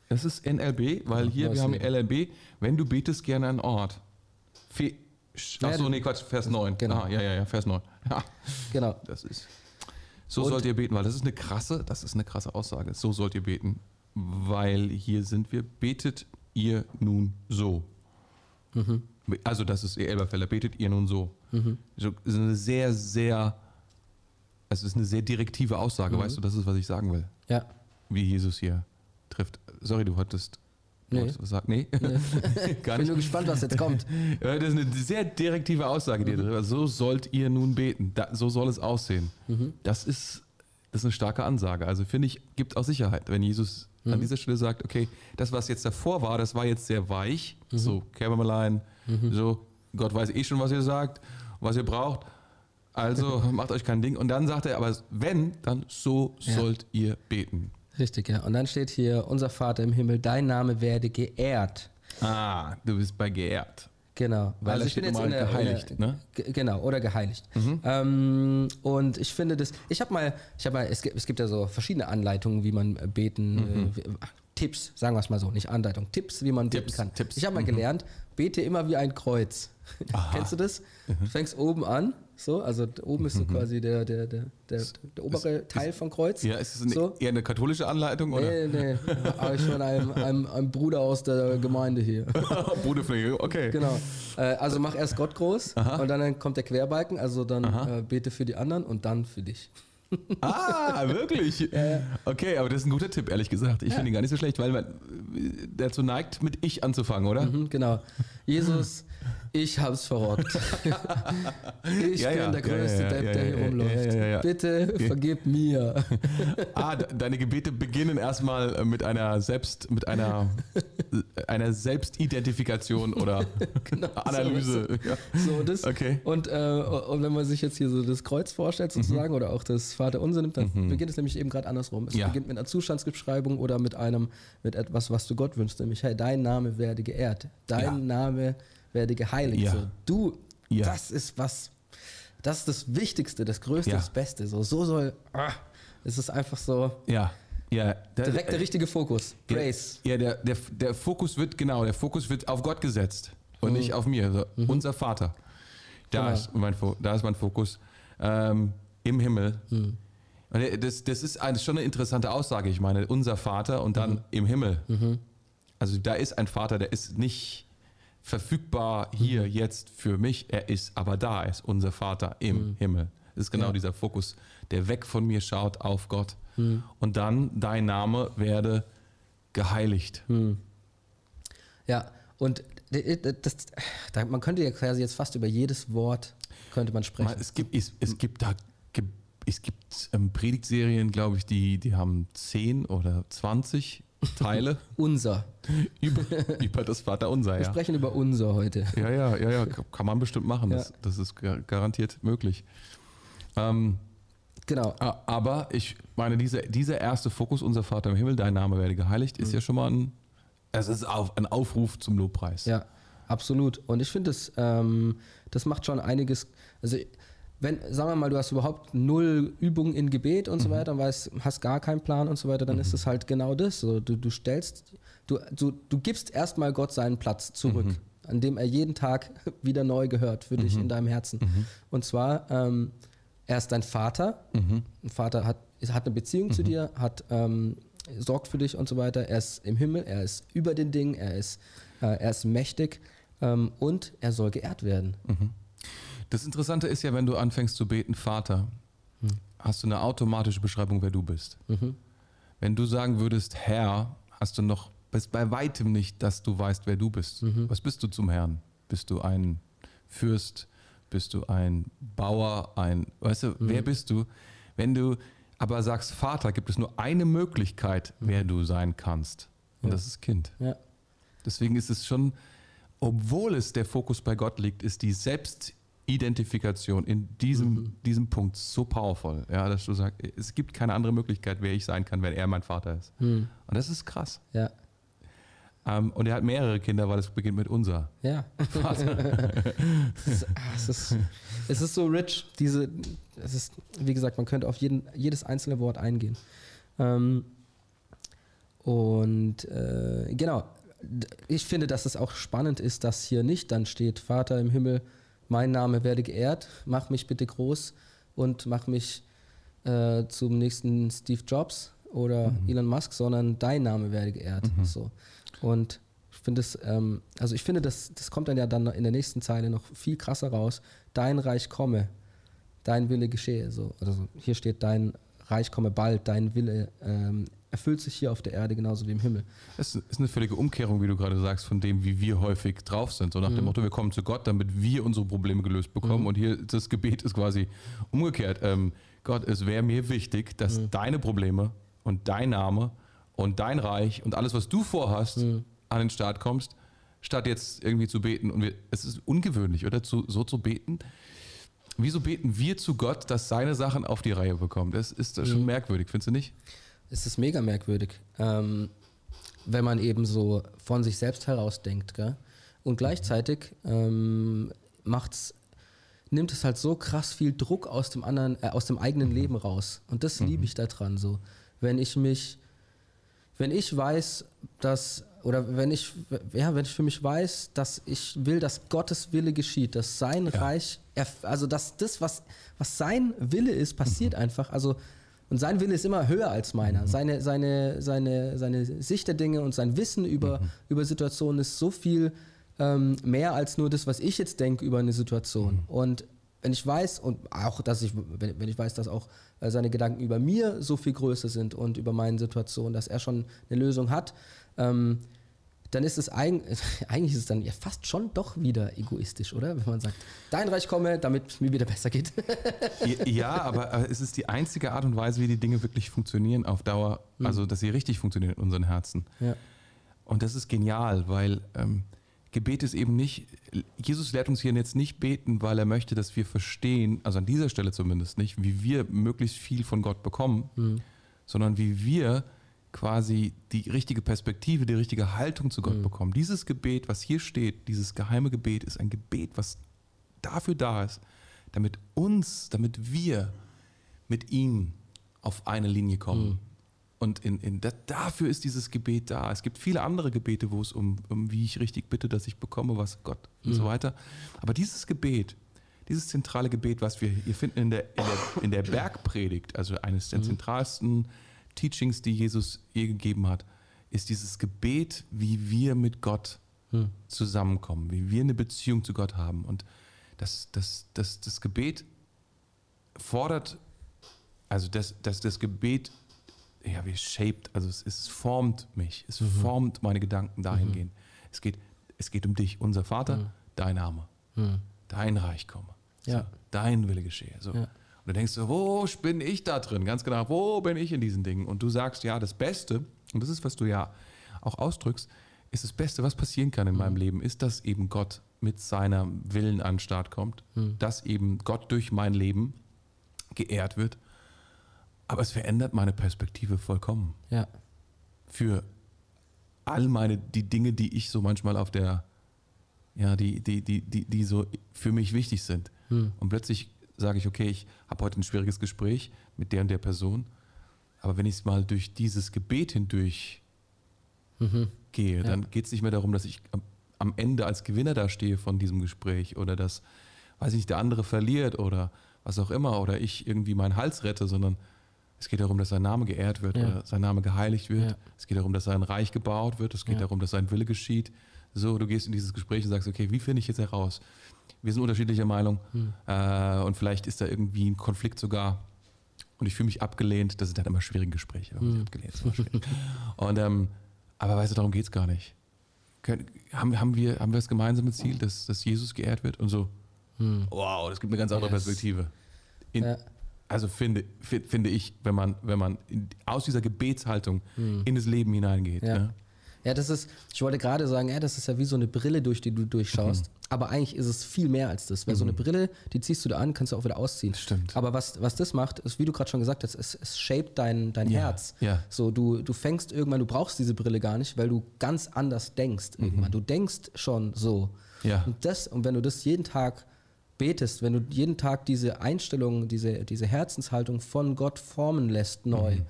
Das ist NLB, weil hier, wir haben LLB. Wenn du betest, gerne einen Ort. Fe Achso, nee, Quatsch, Vers 9. genau. Ah, ja, ja, ja, Vers 9. Ja, Genau. das ist. So Und- sollt ihr beten, weil das ist eine krasse, das ist eine krasse Aussage. So sollt ihr beten, weil hier sind wir. Betet ihr nun so. Mhm. Also das ist ihr Elberfeller. Betet ihr nun so. Mhm. so ist eine sehr, sehr, es ist eine sehr direktive Aussage, Mhm. weißt du, das ist, was ich sagen will, Ja. wie Jesus hier trifft. Sorry, du du Nee. was sagen? Nee, gar Bin nicht. nur gespannt, was jetzt kommt. Das ist eine sehr direktive Aussage, die Mhm. da drin ist. So sollt ihr nun beten. Da, so soll es aussehen. Mhm. Das ist, das ist eine starke Ansage. Also finde ich, gibt auch Sicherheit, wenn Jesus Mhm. an dieser Stelle sagt, okay, das, was jetzt davor war, das war jetzt sehr weich. Mhm. So, Kämmerlein, so, Gott weiß eh schon, was ihr sagt, was ihr braucht. Also macht euch kein Ding. Und dann sagt er, aber wenn, dann so Ja. sollt ihr beten. Richtig, ja. Und dann steht hier, unser Vater im Himmel, dein Name werde geehrt. Ah, du bist bei geehrt. Genau. Weil da steht immer geheiligt, in der, ne? Ge- Genau, oder geheiligt. Mhm. Ähm, und ich finde das, ich habe mal, ich habe mal, es gibt, es gibt ja so verschiedene Anleitungen, wie man äh, beten, Mhm. äh, Tipps, sagen wir es mal so, nicht Anleitung, Tipps, wie man beten Tipps, kann. Tipps. Ich habe mal Mhm. gelernt, bete immer wie ein Kreuz. Kennst du das? Mhm. Du fängst oben an, so, also oben ist so quasi der, der, der, der, der obere Teil vom Kreuz. Ja, ist es eine, So. eher eine katholische Anleitung oder? Nee, nee, habe ich von einem, einem, einem Bruder aus der Gemeinde hier. Bruderpflege, okay. Genau. Äh, also mach erst Gott groß Aha. und dann kommt der Querbalken, also dann Aha. äh, bete für die anderen und dann für dich. Ah, wirklich? Okay, aber das ist ein guter Tipp, ehrlich gesagt. Ich finde ihn gar nicht so schlecht, weil man äh, dazu neigt, mit ich anzufangen, oder? Mhm, genau. Jesus, ich hab's verrockt. ich Ja, bin ja, der größte ja, Depp, der hier rumläuft. Bitte vergib mir. Ah, de- deine Gebete beginnen erstmal äh, mit einer Selbst, mit einer, äh, einer Selbstidentifikation oder Genau, Analyse. Ja. So, das. Okay. Und, äh, und wenn man sich jetzt hier so das Kreuz vorstellt, sozusagen, oder auch das Vaterunser nimmt, dann beginnt es nämlich eben gerade andersrum. Es beginnt mit einer Zustandsbeschreibung oder mit einem, mit etwas, was du Gott wünschst, nämlich, hey, dein Name werde geehrt, dein Ja. Name werde geheiligt. Ja. So, du, Ja. das ist was, das ist das Wichtigste, das Größte, Ja. das Beste. So, so soll, ah, es ist einfach so Ja, ja. Da- direkt der richtige Fokus. Praise. Ja, der, der, der Fokus wird, genau, der Fokus wird auf Gott gesetzt und nicht auf mir. Also Unser Vater. Da, Genau. ist mein, da ist mein Fokus. Ähm, Im Himmel. Und äh, das, das ist eine, schon eine interessante Aussage. Ich meine, unser Vater und dann im Himmel. Also da ist ein Vater, der ist nicht verfügbar hier jetzt für mich. Er ist aber da. Er ist unser Vater im Himmel. Das ist genau Ja. dieser Fokus, der weg von mir schaut auf Gott. Und dann dein Name werde geheiligt. Ja, und das, da, man könnte ja quasi jetzt fast über jedes Wort könnte man sprechen. Es gibt, es, es gibt da es gibt ähm, Predigtserien, glaube ich, die, die haben 10 oder 20 Teile Unser. über, über das Vaterunser. Wir Ja. sprechen über unser heute. ja, ja, ja, ja, kann man bestimmt machen. Das, Ja. das ist gar- garantiert möglich. Ähm, Genau. aber ich meine, diese, dieser erste Fokus, unser Vater im Himmel, dein Name werde geheiligt, ist ja schon mal ein, es ist ein Aufruf zum Lobpreis. Ja, absolut. Und ich finde, das, ähm, das macht schon einiges. Also, wenn, sagen wir mal, du hast überhaupt null Übung in Gebet und so weiter und weißt, hast gar keinen Plan und so weiter, dann ist es halt genau das. So, du, du stellst, du, du, du gibst erstmal Gott seinen Platz zurück, an dem er jeden Tag wieder neu gehört für dich in deinem Herzen. Und zwar, ähm, er ist dein Vater. Ein Vater hat, hat eine Beziehung zu dir, hat, ähm, sorgt für dich und so weiter. Er ist im Himmel, er ist über den Dingen, er ist, äh, er ist mächtig ähm, und er soll geehrt werden. Das Interessante ist ja, wenn du anfängst zu beten, Vater, hast du eine automatische Beschreibung, wer du bist. Wenn du sagen würdest, Herr, hast du noch bis bei weitem nicht, dass du weißt, wer du bist. Was bist du zum Herrn? Bist du ein Fürst? Bist du ein Bauer? Ein, weißt du, wer bist du? Wenn du aber sagst, Vater, gibt es nur eine Möglichkeit, wer du sein kannst. Und Ja. das ist Kind. Ja, Deswegen ist es schon, obwohl es der Fokus bei Gott liegt, ist die Selbstidentifikation in diesem, diesem Punkt so powerful, ja, dass du sagst, es gibt keine andere Möglichkeit, wer ich sein kann, wenn er mein Vater ist. Und das ist krass. ja, Ähm, und er hat mehrere Kinder, weil es beginnt mit unser. ja. es, ist, ah, es, ist, es ist so rich, diese, es ist, wie gesagt, man könnte auf jeden, jedes einzelne Wort eingehen. Ähm, und äh, genau, ich finde, dass es auch spannend ist, dass hier nicht dann steht, Vater im Himmel, mein Name werde geehrt, mach mich bitte groß und mach mich äh, zum nächsten Steve Jobs oder Elon Musk, sondern dein Name werde geehrt. So. Und ich finde es, ähm, also ich finde, das, das kommt dann ja dann in der nächsten Zeile noch viel krasser raus. Dein Reich komme, dein Wille geschehe. So. Also hier steht, dein Reich komme bald, dein Wille ähm, erfüllt sich hier auf der Erde genauso wie im Himmel. Das ist eine völlige Umkehrung, wie du gerade sagst, von dem, wie wir häufig drauf sind. So nach dem Motto, wir kommen zu Gott, damit wir unsere Probleme gelöst bekommen. Und hier das Gebet ist quasi umgekehrt. Ähm, Gott, es wäre mir wichtig, dass deine Probleme und dein Name und dein Reich und alles, was du vorhast, an den Start kommst, statt jetzt irgendwie zu beten. Und wir, es ist ungewöhnlich, oder? Zu, so zu beten. Wieso beten wir zu Gott, dass seine Sachen auf die Reihe bekommen? Das ist das schon merkwürdig, findest du nicht? Es ist mega merkwürdig, ähm, wenn man eben so von sich selbst herausdenkt. Gell? Und gleichzeitig ähm, macht's, nimmt es halt so krass viel Druck aus dem anderen, äh, aus dem eigenen Leben raus. Und das liebe ich daran so. Wenn ich mich, wenn ich weiß, dass, oder wenn ich, ja, wenn ich für mich weiß, dass ich will, dass Gottes Wille geschieht, dass sein Reich, erf- also dass das, was, was sein Wille ist, passiert einfach. Also und sein Wille ist immer höher als meiner. Seine, seine, seine, seine Sicht der Dinge und sein Wissen über, über Situationen ist so viel ähm, mehr als nur das, was ich jetzt denke über eine Situation. Und wenn ich weiß, und auch, dass ich, wenn, wenn ich weiß, dass auch äh, seine Gedanken über mir so viel größer sind und über meine Situation, dass er schon eine Lösung hat, ähm, dann ist es eigentlich, eigentlich ist es dann ja fast schon doch wieder egoistisch, oder? Wenn man sagt, dein Reich komme, damit es mir wieder besser geht. Ja, aber äh, es ist die einzige Art und Weise, wie die Dinge wirklich funktionieren auf Dauer, also dass sie richtig funktionieren in unseren Herzen. ja. Und das ist genial, weil ähm, Gebet ist eben nicht, Jesus lehrt uns hier jetzt nicht beten, weil er möchte, dass wir verstehen, also an dieser Stelle zumindest nicht, wie wir möglichst viel von Gott bekommen, sondern wie wir quasi die richtige Perspektive, die richtige Haltung zu Gott bekommen. Dieses Gebet, was hier steht, dieses geheime Gebet, ist ein Gebet, was dafür da ist, damit uns, damit wir mit ihm auf eine Linie kommen. Und in, in, da, dafür ist dieses Gebet da. Es gibt viele andere Gebete, wo es um, um wie ich richtig bitte, dass ich bekomme, was Gott und so weiter. Aber dieses Gebet, dieses zentrale Gebet, was wir hier finden in der, in der, in der Bergpredigt, also eines der zentralsten Teachings, die Jesus je gegeben hat, ist dieses Gebet, wie wir mit Gott zusammenkommen, wie wir eine Beziehung zu Gott haben. Und das, das, das, das Gebet fordert, also das, das, das Gebet, ja, wie shaped, also es, es formt mich, es formt meine Gedanken dahingehend. Es, geht, es geht um dich, unser Vater, dein Name, dein Reich komme, Ja. so, dein Wille geschehe. So. Ja. Und du denkst so, wo bin ich da drin? Ganz genau, wo bin ich in diesen Dingen? Und du sagst, ja, das Beste, und das ist, was du ja auch ausdrückst, ist das Beste, was passieren kann in Mhm. meinem Leben, ist, dass eben Gott mit seiner Willen an den Start kommt, Mhm. dass eben Gott durch mein Leben geehrt wird. Aber es verändert meine Perspektive vollkommen Ja. für all meine, die Dinge, die ich so manchmal auf der, ja, die, die, die, die, die so für mich wichtig sind. Hm. Und plötzlich sage ich, okay, ich habe heute ein schwieriges Gespräch mit der und der Person, aber wenn ich es mal durch dieses Gebet hindurch Mhm. gehe, dann geht es nicht mehr darum, dass ich am, Ende als Gewinner da stehe von diesem Gespräch oder dass, weiß ich nicht, der andere verliert oder was auch immer oder ich irgendwie meinen Hals rette, sondern es geht darum, dass sein Name geehrt wird Ja. oder sein Name geheiligt wird. Ja. Es geht darum, dass sein Reich gebaut wird. Es geht Ja. darum, dass sein Wille geschieht. So, du gehst in dieses Gespräch und sagst, okay, wie finde ich jetzt heraus? Wir sind unterschiedlicher Meinung Hm. äh, und vielleicht ist da irgendwie ein Konflikt sogar und ich fühle mich abgelehnt. Das sind dann immer schwierige Gespräche, wenn man sich Hm. abgelehnt schwierig. und, ähm, aber weißt du, darum geht es gar nicht. Können, haben, haben, wir, haben wir das gemeinsame Ziel, dass, dass Jesus geehrt wird? Und so, wow, das gibt eine ganz andere Hm. Yes. Perspektive. In, Ja. Also finde, fi- finde ich, wenn man, wenn man in, aus dieser Gebetshaltung in das Leben hineingeht. Hm. Ja. Ne? Ja, das ist, ich wollte gerade sagen, ja, das ist ja wie so eine Brille, durch die du durchschaust. Mhm. Aber eigentlich ist es viel mehr als das. Weil so eine Brille, die ziehst du da an, kannst du auch wieder ausziehen. Stimmt. Aber was, was das macht, ist, wie du gerade schon gesagt hast, es, es shaped dein, dein Ja, Herz. ja. So, du, du fängst irgendwann, du brauchst diese Brille gar nicht, weil du ganz anders denkst irgendwann. Du denkst schon so. Mhm. Ja. Und, das, und wenn du das jeden Tag betest, wenn du jeden Tag diese Einstellung, diese, diese Herzenshaltung von Gott formen lässt neu, Mhm.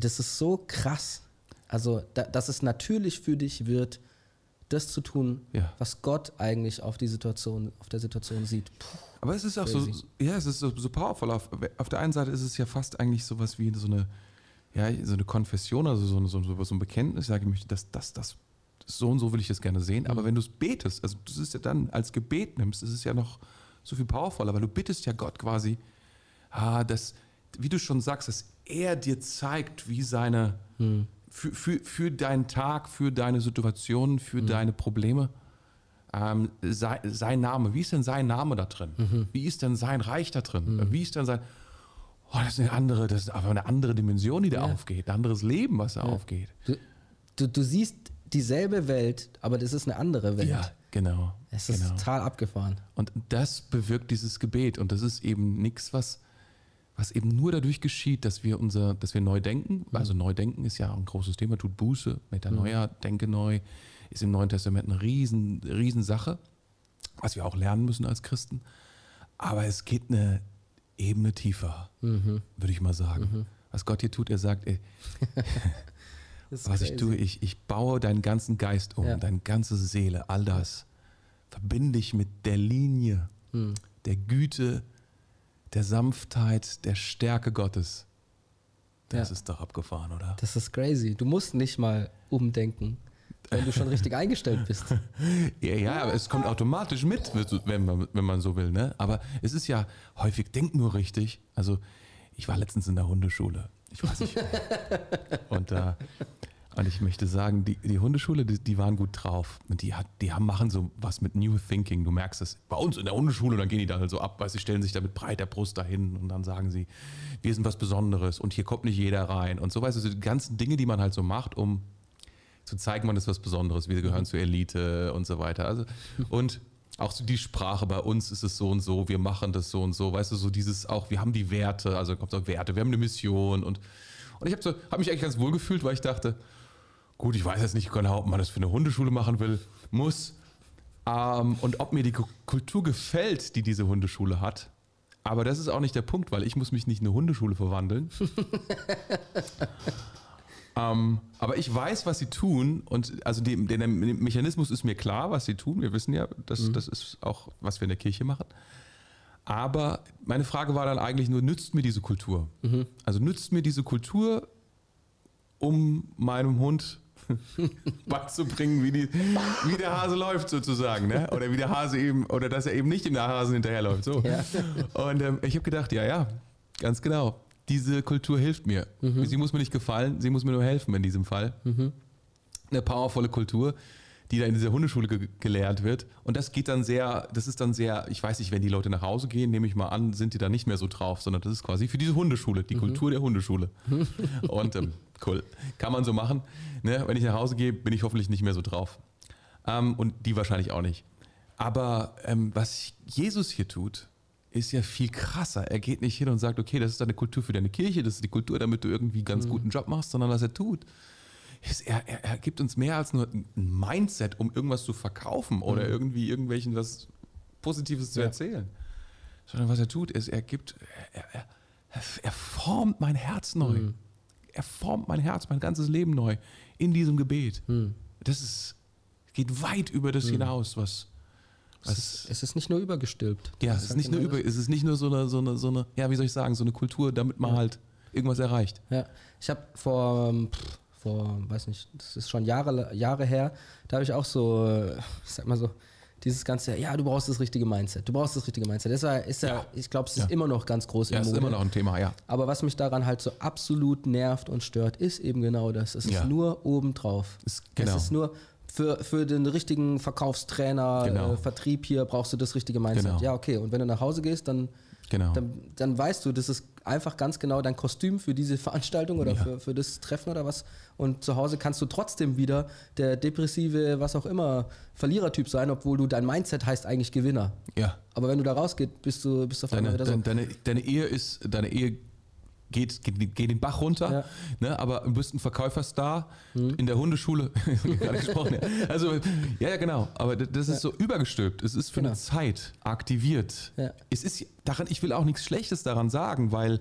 das ist so krass. Also, da, dass es natürlich für dich wird, das zu tun, Ja. was Gott eigentlich auf die Situation, auf der Situation sieht. Puh. Aber es ist auch so, ja, es ist so, so powerful. Auf, auf der einen Seite ist es ja fast eigentlich sowas wie so eine, ja, so eine Konfession, also so, eine, so, so ein Bekenntnis. Ich sage, ich möchte, das, das, das, so und so will ich das gerne sehen. Mhm. Aber wenn du es betest, also das ist ja dann als Gebet nimmst, ist es ja noch so viel powervoller, weil du bittest ja Gott quasi, ah, das, wie du schon sagst, dass er dir zeigt, wie seine, Hm. Für, für, für deinen Tag, für deine Situation, für deine Probleme, ähm, sei, sein Name, wie ist denn sein Name da drin? Wie ist denn sein Reich da drin? Wie ist denn sein, oh, das ist eine andere, das ist aber eine andere Dimension, die da Ja. aufgeht, ein anderes Leben, was da aufgeht. Du, du, du siehst dieselbe Welt, aber das ist eine andere Welt. Ja, genau. Es ist genau. total abgefahren. Und das bewirkt dieses Gebet. Und das ist eben nichts, was, was eben nur dadurch geschieht, dass wir unser, dass wir neu denken. Also neu denken ist ja ein großes Thema, tut Buße, Metanoia, denke neu, ist im Neuen Testament eine riesen, riesen Sache, was wir auch lernen müssen als Christen. Aber es geht eine Ebene tiefer, würde ich mal sagen. Was Gott hier tut, er sagt, ey, was ich crazy. tue, ich, ich baue deinen ganzen Geist um, Ja. deine ganze Seele, all das. Verbinde ich mit der Linie, Hm. der Güte, der Sanftheit, der Stärke Gottes. Das Ja. ist doch abgefahren, oder? Das ist crazy. Du musst nicht mal umdenken, wenn du schon richtig eingestellt bist. Ja, ja, aber es kommt automatisch mit, wenn man, wenn man so will. Ne? Aber es ist ja häufig, denk nur richtig. Also, ich war letztens in der Hundeschule. Ich weiß nicht. und, äh, und ich möchte sagen, die, die Hundeschule, die, die waren gut drauf. Und die, hat, die haben, machen so was mit New Thinking. Du merkst es bei uns in der Hundeschule, dann gehen die da halt so ab, weil sie stellen sich da mit breiter Brust dahin und dann sagen sie, wir sind was Besonderes und hier kommt nicht jeder rein. Und so weißt du, so die ganzen Dinge, die man halt so macht, um zu zeigen, man ist was Besonderes, wir gehören zur Elite und so weiter. Also, und auch so die Sprache, bei uns ist es so und so, wir machen das so und so, weißt du, so dieses auch, wir haben die Werte, also kommt auch Werte, wir haben eine Mission und, und ich habe so, hab mich eigentlich ganz wohl gefühlt, weil ich dachte, gut, ich weiß jetzt nicht genau, ob man das für eine Hundeschule machen will, muss ähm, und ob mir die Ku- Kultur gefällt, die diese Hundeschule hat. Aber das ist auch nicht der Punkt, weil ich muss mich nicht in eine Hundeschule verwandeln. Ähm, aber ich weiß, was sie tun und also die, der Mechanismus ist mir klar, was sie tun. Wir wissen ja, das, das ist auch, was wir in der Kirche machen. Aber meine Frage war dann eigentlich nur, nützt mir diese Kultur? Also nützt mir diese Kultur, um meinem Hund beizubringen, wie, die, wie der Hase läuft sozusagen, ne? Oder wie der Hase eben, oder dass er eben nicht dem Hasen hinterherläuft. So. Ja. Und ähm, ich habe gedacht, ja, ja, ganz genau. Diese Kultur hilft mir. Sie muss mir nicht gefallen, sie muss mir nur helfen in diesem Fall. Eine powervolle Kultur, die da in dieser Hundeschule ge gelehrt wird. Und das geht dann sehr, das ist dann sehr, ich weiß nicht, wenn die Leute nach Hause gehen, nehme ich mal an, sind die da nicht mehr so drauf, sondern das ist quasi für diese Hundeschule, die Kultur der Hundeschule. Und ähm, cool, kann man so machen. Ne? Wenn ich nach Hause gehe, bin ich hoffentlich nicht mehr so drauf. Ähm, und die wahrscheinlich auch nicht. Aber ähm, was Jesus hier tut, ist ja viel krasser. Er geht nicht hin und sagt, okay, das ist deine Kultur für deine Kirche, das ist die Kultur, damit du irgendwie einen ganz guten Job machst, sondern was er tut, er, er, er gibt uns mehr als nur ein Mindset, um irgendwas zu verkaufen oder irgendwie irgendwelchen was Positives zu Ja. erzählen. Sondern was er tut, ist, er gibt, er, er, er, formt mein Herz neu. Er formt mein Herz, mein ganzes Leben neu in diesem Gebet. Das ist, geht weit über das hinaus, was, Es ist, es ist nicht nur übergestülpt. ja, es ist halt nicht nur über, es ist nicht nur so eine, so eine, so eine, ja, wie soll ich sagen, so eine Kultur, damit man Ja. halt irgendwas erreicht. Ja, ich habe vor, ähm, pff, vor, weiß nicht, das ist schon Jahre, Jahre her, da habe ich auch so, äh, ich sag mal so, dieses ganze, ja, du brauchst das richtige Mindset, du brauchst das richtige Mindset. Das war, ist ja, Ja. ich glaube, es Ja. ist immer noch ganz groß Ja, im ist immer noch ein Thema, ja. Aber was mich daran halt so absolut nervt und stört, ist eben genau das. Es Ja. ist nur obendrauf. Ist- genau. Es ist nur für, für den richtigen Verkaufstrainer, Genau. äh, Vertrieb hier brauchst du das richtige Mindset. Genau. Ja, okay. Und wenn du nach Hause gehst, dann, Genau. dann, dann weißt du, das ist einfach ganz genau dein Kostüm für diese Veranstaltung oder Ja. für, für das Treffen oder was. Und zu Hause kannst du trotzdem wieder der depressive, was auch immer, Verlierertyp sein, obwohl du dein Mindset heißt eigentlich Gewinner. Ja. Aber wenn du da rausgehst, bist du, bist du auf einmal Deine, wieder so. deine, deine, deine Ehe ist, deine Ehe geht, geht, geht den Bach runter, Ja. ne, aber du bist ein Verkäuferstar in der Hundeschule, gerade gesprochen, ja. Also, ja, ja, genau, aber das ist so übergestülpt. Es ist für Genau. eine Zeit aktiviert. Es ist daran, ich will auch nichts Schlechtes daran sagen, weil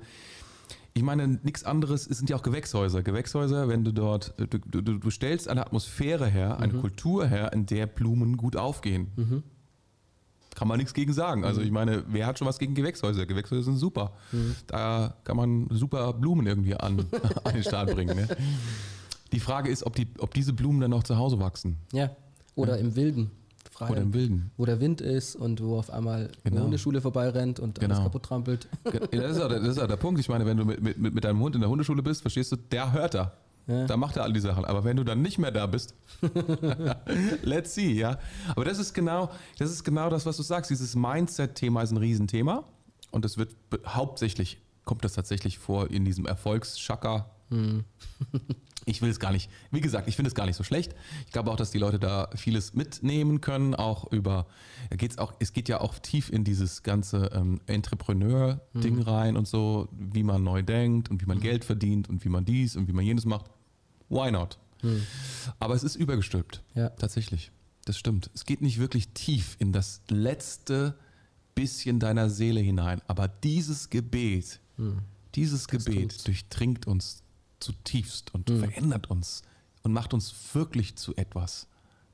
ich meine, nichts anderes, es sind ja auch Gewächshäuser. Gewächshäuser, wenn du dort, du, du, du du stellst eine Atmosphäre her, eine Kultur her, in der Blumen gut aufgehen. Kann man nichts gegen sagen. Also ich meine, wer hat schon was gegen Gewächshäuser? Gewächshäuser sind super. Da kann man super Blumen irgendwie an, an den Start bringen. Ne? Die Frage ist, ob, die, ob diese Blumen dann noch zu Hause wachsen. Ja. Oder im Wilden. Freien. Oder im Wilden. wo der Wind ist und wo auf einmal eine Genau. Hundeschule vorbeirennt und alles Genau. kaputt trampelt. Ja, Das ist, auch der, das ist auch der Punkt. Ich meine, wenn du mit, mit, mit deinem Hund in der Hundeschule bist, verstehst du, der hört da. Ja. Da macht er all die Sachen. Aber wenn du dann nicht mehr da bist, let's see, ja. Aber das ist genau, das ist genau das, was du sagst. Dieses Mindset-Thema ist ein Riesenthema. Und es wird hauptsächlich, kommt das tatsächlich vor in diesem Erfolgsschacker. Ich will es gar nicht, wie gesagt, ich finde es gar nicht so schlecht. Ich glaube auch, dass die Leute da vieles mitnehmen können, auch über, geht's auch, es geht ja auch tief in dieses ganze ähm, Entrepreneur-Ding rein und so, wie man neu denkt und wie man Geld verdient und wie man dies und wie man jenes macht. Why not? Aber es ist übergestülpt. Ja. Tatsächlich. Das stimmt. Es geht nicht wirklich tief in das letzte bisschen deiner Seele hinein. Aber dieses Gebet, dieses Gebet tut's. durchdringt uns zutiefst und verändert uns und macht uns wirklich zu etwas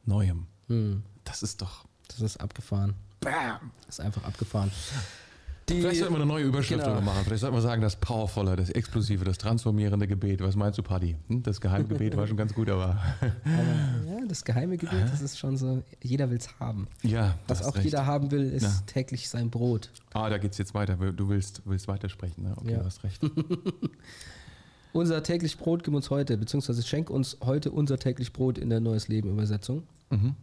Neuem. Das ist doch. Das ist abgefahren. Bam! Das ist einfach abgefahren. Die, Vielleicht sollten wir eine neue Überschrift Genau. machen. Vielleicht sollten wir sagen, das Powervolle, das Explosive, das transformierende Gebet. Was meinst du, Paddy? Hm? Das Geheimgebet war schon ganz gut, aber ja, das geheime Gebet, das ist schon so, jeder will es haben. ja. Was auch recht. jeder haben will, ist Ja. täglich sein Brot. Ah, da geht's jetzt weiter. Du willst, willst weitersprechen, ne? Okay, Ja. du hast recht. Unser täglich Brot gib uns heute, beziehungsweise schenk uns heute unser täglich Brot in der Neues Leben Übersetzung. Mhm.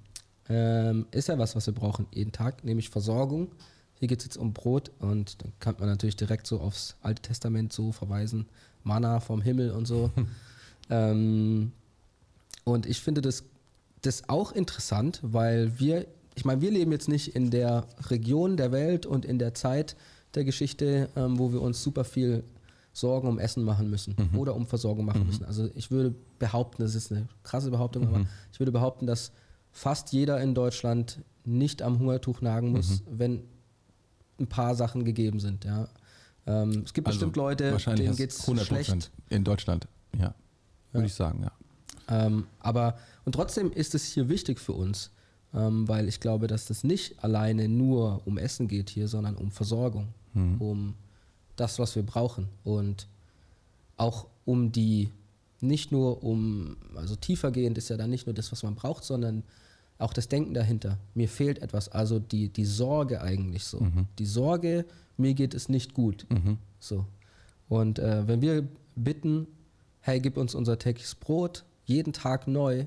Ähm, ist ja was, was wir brauchen jeden Tag, nämlich Versorgung. Hier geht es jetzt um Brot und dann kann man natürlich direkt so aufs Alte Testament so verweisen. Manna vom Himmel und so. ähm, und ich finde das, das auch interessant, weil wir, ich meine, wir leben jetzt nicht in der Region der Welt und in der Zeit der Geschichte, ähm, wo wir uns super viel Sorgen um Essen machen müssen oder um Versorgung machen müssen. Also ich würde behaupten, das ist eine krasse Behauptung, aber ich würde behaupten, dass fast jeder in Deutschland nicht am Hungertuch nagen muss, wenn ein paar Sachen gegeben sind. Ja. Ähm, es gibt bestimmt Leute, Also denen geht es 100 schlecht. in Deutschland. Ja, würde ich sagen, ja. Ähm, aber und trotzdem ist es hier wichtig für uns, ähm, weil ich glaube, dass das nicht alleine nur um Essen geht hier, sondern um Versorgung, um das, was wir brauchen und auch um die, nicht nur um, also tiefergehend ist ja dann nicht nur das, was man braucht, sondern auch das Denken dahinter. Mir fehlt etwas, also die, die Sorge eigentlich so. Die Sorge, mir geht es nicht gut. So. Und äh, wenn wir bitten, hey, gib uns unser tägliches Brot, jeden Tag neu,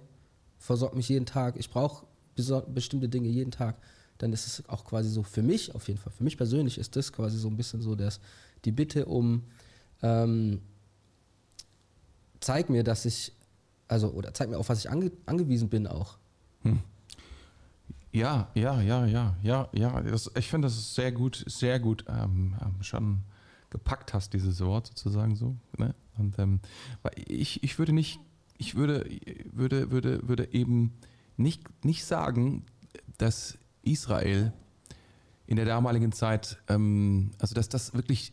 versorgt mich jeden Tag, ich brauche bestimmte Dinge jeden Tag, dann ist es auch quasi so für mich auf jeden Fall, für mich persönlich ist das quasi so ein bisschen so das, die Bitte um, ähm, zeig mir, dass ich, also, oder zeig mir auf, was ich ange, angewiesen bin auch. Hm. Ja, ja, ja, ja, ja, ja. Das, ich finde, das ist sehr gut, sehr gut ähm, ähm, schon gepackt hast, dieses Wort sozusagen so. Ne? Und ähm, ich, ich würde nicht, ich würde, würde, würde, würde eben nicht, nicht sagen, dass Israel in der damaligen Zeit, ähm, also dass das wirklich,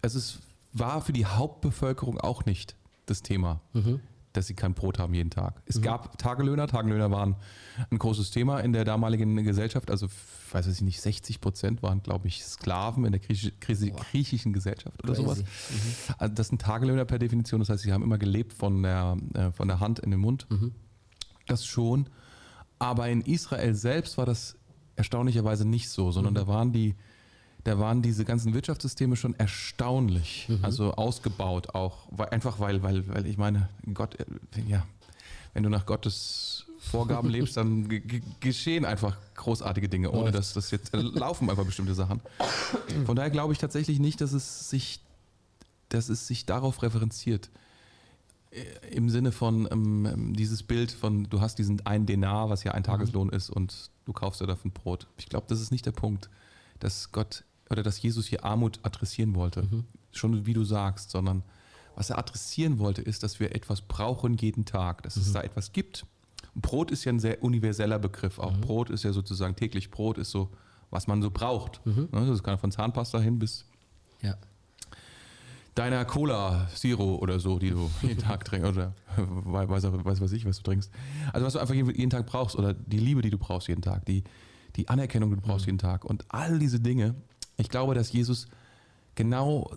also es war für die Hauptbevölkerung auch nicht das Thema. Mhm dass sie kein Brot haben jeden Tag. Es mhm. gab Tagelöhner. Tagelöhner waren ein großes Thema in der damaligen Gesellschaft. Also, weiß ich nicht, 60 Prozent waren, glaube ich, Sklaven in der griechisch, griechischen Gesellschaft oder Crazy. sowas. Mhm. Also das sind Tagelöhner per Definition. Das heißt, sie haben immer gelebt von der, äh, von der Hand in den Mund. Mhm. Das schon. Aber in Israel selbst war das erstaunlicherweise nicht so, sondern mhm. da waren die da waren diese ganzen Wirtschaftssysteme schon erstaunlich, mhm. also ausgebaut auch, einfach weil, weil, weil ich meine, Gott, äh, ja, wenn du nach Gottes Vorgaben lebst, dann geschehen einfach großartige Dinge, ohne dass das jetzt äh, laufen einfach bestimmte Sachen. Von daher glaube ich tatsächlich nicht, dass es sich, dass es sich darauf referenziert. Äh, Im Sinne von ähm, ähm, dieses Bild von, du hast diesen einen Denar, was ja ein mhm. Tageslohn ist, und du kaufst dir davon Brot. Ich glaube, das ist nicht der Punkt, dass Gott oder dass Jesus hier Armut adressieren wollte. Mhm. Schon wie du sagst, sondern was er adressieren wollte, ist, dass wir etwas brauchen jeden Tag, dass mhm. es da etwas gibt. Brot ist ja ein sehr universeller Begriff. Auch mhm. Brot ist ja sozusagen täglich Brot, ist so, was man so braucht. Mhm. Ne, das kann von Zahnpasta hin bis ja. deiner Cola Zero oder so, die du jeden Tag trinkst oder weiß, weiß, weiß ich, was du trinkst. Also was du einfach jeden Tag brauchst oder die Liebe, die du brauchst jeden Tag, die, die Anerkennung, die du brauchst mhm. jeden Tag und all diese Dinge, ich glaube, dass Jesus genau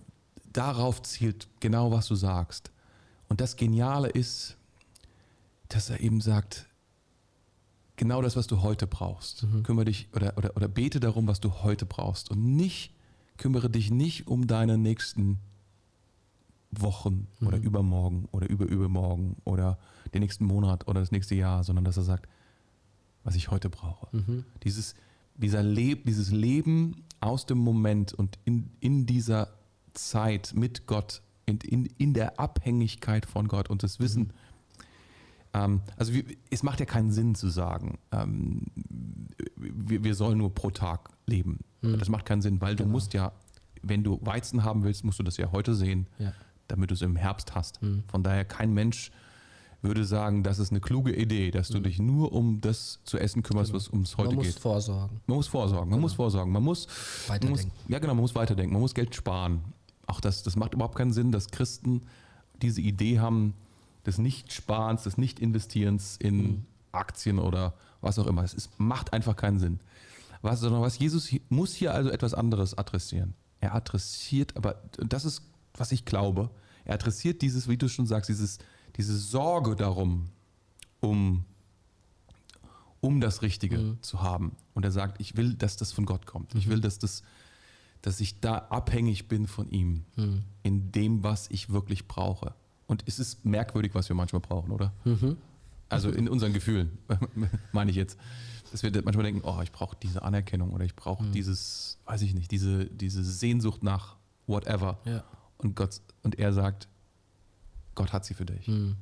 darauf zielt, genau was du sagst. Und das Geniale ist, dass er eben sagt, genau das, was du heute brauchst. Mhm. Kümmere dich oder, oder, oder bete darum, was du heute brauchst. Und nicht, kümmere dich nicht um deine nächsten Wochen mhm. oder übermorgen oder überübermorgen oder den nächsten Monat oder das nächste Jahr, sondern dass er sagt, was ich heute brauche. Mhm. Dieses, dieser Leb, dieses Leben aus dem Moment und in, in dieser Zeit mit Gott, in, in, in der Abhängigkeit von Gott und das Wissen, mhm. also wir, es macht ja keinen Sinn zu sagen, ähm, wir, wir, sollen nur pro Tag leben. Mhm. Das macht keinen Sinn, weil genau. du musst ja, wenn du Weizen haben willst, musst du das ja heute sehen, ja. damit du es im Herbst hast. Mhm. Von daher kein Mensch würde sagen, das ist eine kluge Idee, dass du mhm. dich nur um das zu essen kümmerst, genau. was ums heute geht. Man muss geht. vorsorgen. Man muss vorsorgen, man genau. muss vorsorgen. Man muss weiterdenken. Man muss, ja, genau, man muss weiterdenken. Man muss Geld sparen. Auch das, das macht überhaupt keinen Sinn, dass Christen diese Idee haben des Nicht-Sparens, des Nicht-Investierens in mhm. Aktien oder was auch immer. Es ist, macht einfach keinen Sinn. Was, sondern was Jesus muss hier also etwas anderes adressieren. Er adressiert, aber das ist, was ich glaube, er adressiert dieses, wie du schon sagst, dieses diese Sorge darum, um, um das Richtige mhm. zu haben. Und er sagt, ich will, dass das von Gott kommt. Mhm. Ich will, dass, das, dass ich da abhängig bin von ihm, mhm. in dem, was ich wirklich brauche. Und es ist merkwürdig, was wir manchmal brauchen, oder? Mhm. Also in unseren Gefühlen, meine ich jetzt. Dass wir manchmal denken, oh, ich brauche diese Anerkennung oder ich brauche mhm. dieses, weiß ich nicht, diese, diese Sehnsucht nach whatever. Ja. Und Gott, und er sagt, Gott hat sie für dich. Mhm.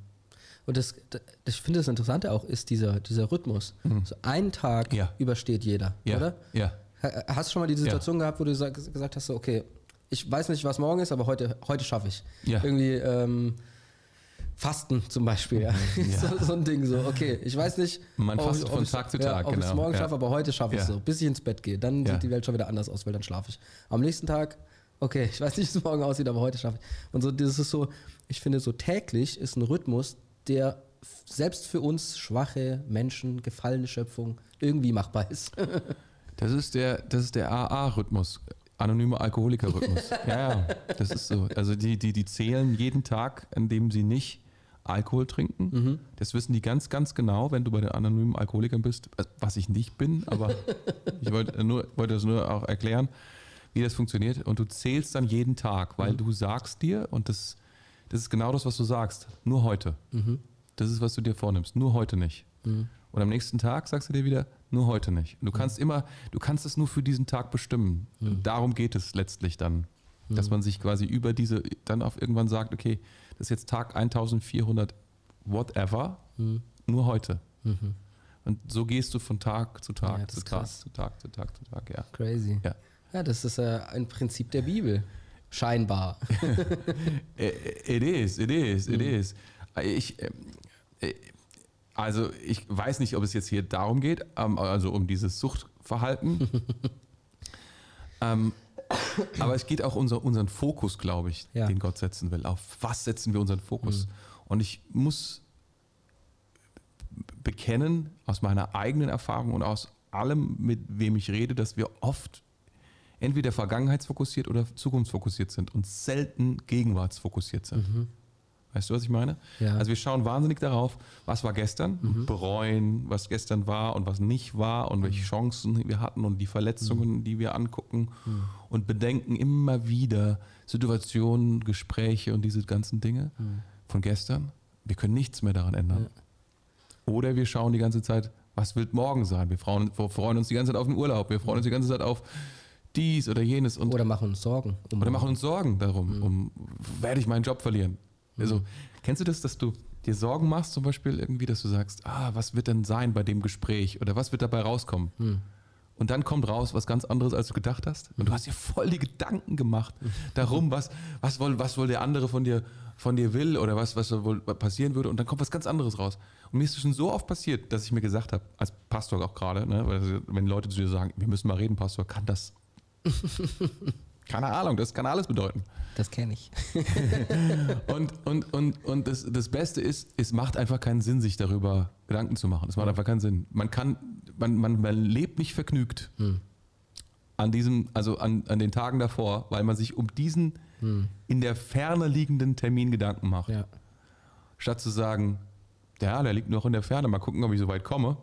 Und das, das ich finde das Interessante auch ist dieser, dieser Rhythmus. Mhm. So einen Tag ja. übersteht jeder, ja. oder? Ja. Hast du schon mal die Situation ja. gehabt, wo du gesagt hast, so, okay, ich weiß nicht, was morgen ist, aber heute, heute schaffe ich. Ja. Irgendwie ähm, Fasten zum Beispiel, ja. Mhm. ja. So, so, ein Ding, so, okay, ich weiß nicht, Man fastet von Tag zu Tag, ob genau. ich es morgen schaffe, aber heute schaffe ich es so, bis ich ins Bett gehe. Dann sieht die Welt schon wieder anders aus, weil dann schlafe ich. Am nächsten Tag okay, ich weiß nicht, wie es morgen aussieht, aber heute schaffe ich. Und so, das ist so, ich finde, so täglich ist ein Rhythmus, der selbst für uns schwache Menschen, gefallene Schöpfung irgendwie machbar ist. das ist der, das ist der AA-Rhythmus. Anonyme Alkoholiker-Rhythmus. ja, ja, das ist so. Also die, die, die zählen jeden Tag, an dem sie nicht Alkohol trinken. Mhm. Das wissen die ganz, ganz genau, wenn du bei den anonymen Alkoholikern bist, was ich nicht bin, aber ich wollte, nur, wollte das nur auch erklären wie das funktioniert. Und du zählst dann jeden Tag, weil mhm. du sagst dir, und das, das ist genau das, was du sagst, nur heute. Mhm. das ist, was du dir vornimmst. Nur heute nicht. Mhm. Und am nächsten Tag sagst du dir wieder, nur heute nicht. Und du kannst immer, du kannst es nur für diesen Tag bestimmen. Und darum geht es letztlich dann. Dass man sich quasi über diese, dann auf irgendwann sagt, okay, das ist jetzt Tag 1400 whatever, nur heute. Und so gehst du von Tag zu Tag Ja, das zu ist Tag krass. zu Tag zu Tag zu Tag, ja. Crazy. Ja. Ja, das ist äh, ein Prinzip der Bibel. Scheinbar. Äh, It is, it is, it Mhm. is. Ich, ähm, äh, also ich weiß nicht, ob es jetzt hier darum geht, ähm, also um dieses Suchtverhalten. ähm, aber es geht auch um unser, unseren Fokus, glaube ich, Ja. Mhm. den Gott setzen will. Auf was setzen wir unseren Fokus? Und ich muss bekennen, aus meiner eigenen Erfahrung und aus allem, mit wem ich rede, dass wir oft entweder vergangenheitsfokussiert oder zukunftsfokussiert sind und selten gegenwartsfokussiert sind. Weißt du, was ich meine? Mhm. Ja. Also wir schauen wahnsinnig darauf, was war gestern, Mhm. bereuen, was gestern war und was nicht war und Mhm. welche Chancen wir hatten und die Verletzungen, die wir angucken und bedenken immer wieder Situationen, Gespräche und diese ganzen Dinge Mhm. von gestern. Wir können nichts mehr daran ändern. Oder wir schauen die ganze Zeit, was wird morgen sein? Wir freuen, wir freuen uns die ganze Zeit auf den Urlaub, wir freuen uns die ganze Zeit auf dies oder jenes und Oder machen uns Sorgen. Um oder machen uns Sorgen darum, Mhm. um werde ich meinen Job verlieren? Also, kennst du das, dass du dir Sorgen machst, zum Beispiel irgendwie, dass du sagst, ah, was wird denn sein bei dem Gespräch oder was wird dabei rauskommen? Mhm. Und dann kommt raus was ganz anderes, als du gedacht hast. Und du hast dir voll die Gedanken gemacht Mhm. darum, was, was, wohl, was wohl der andere von dir, von dir will oder was, was wohl passieren würde. Und dann kommt was ganz anderes raus. Und mir ist es schon so oft passiert, dass ich mir gesagt habe, als Pastor auch gerade, ne, weil, wenn Leute zu dir sagen, wir müssen mal reden, Pastor, kann das. Keine Ahnung, das kann alles bedeuten. Das kenne ich. Und, und, und, und das, das Beste ist, es macht einfach keinen Sinn, sich darüber Gedanken zu machen. Es macht einfach keinen Sinn. Man kann, man, man, man lebt nicht vergnügt an diesem, also an, an den Tagen davor, weil man sich um diesen in der Ferne liegenden Termin Gedanken macht. Ja. Statt zu sagen, ja, der liegt noch in der Ferne, mal gucken, ob ich so weit komme.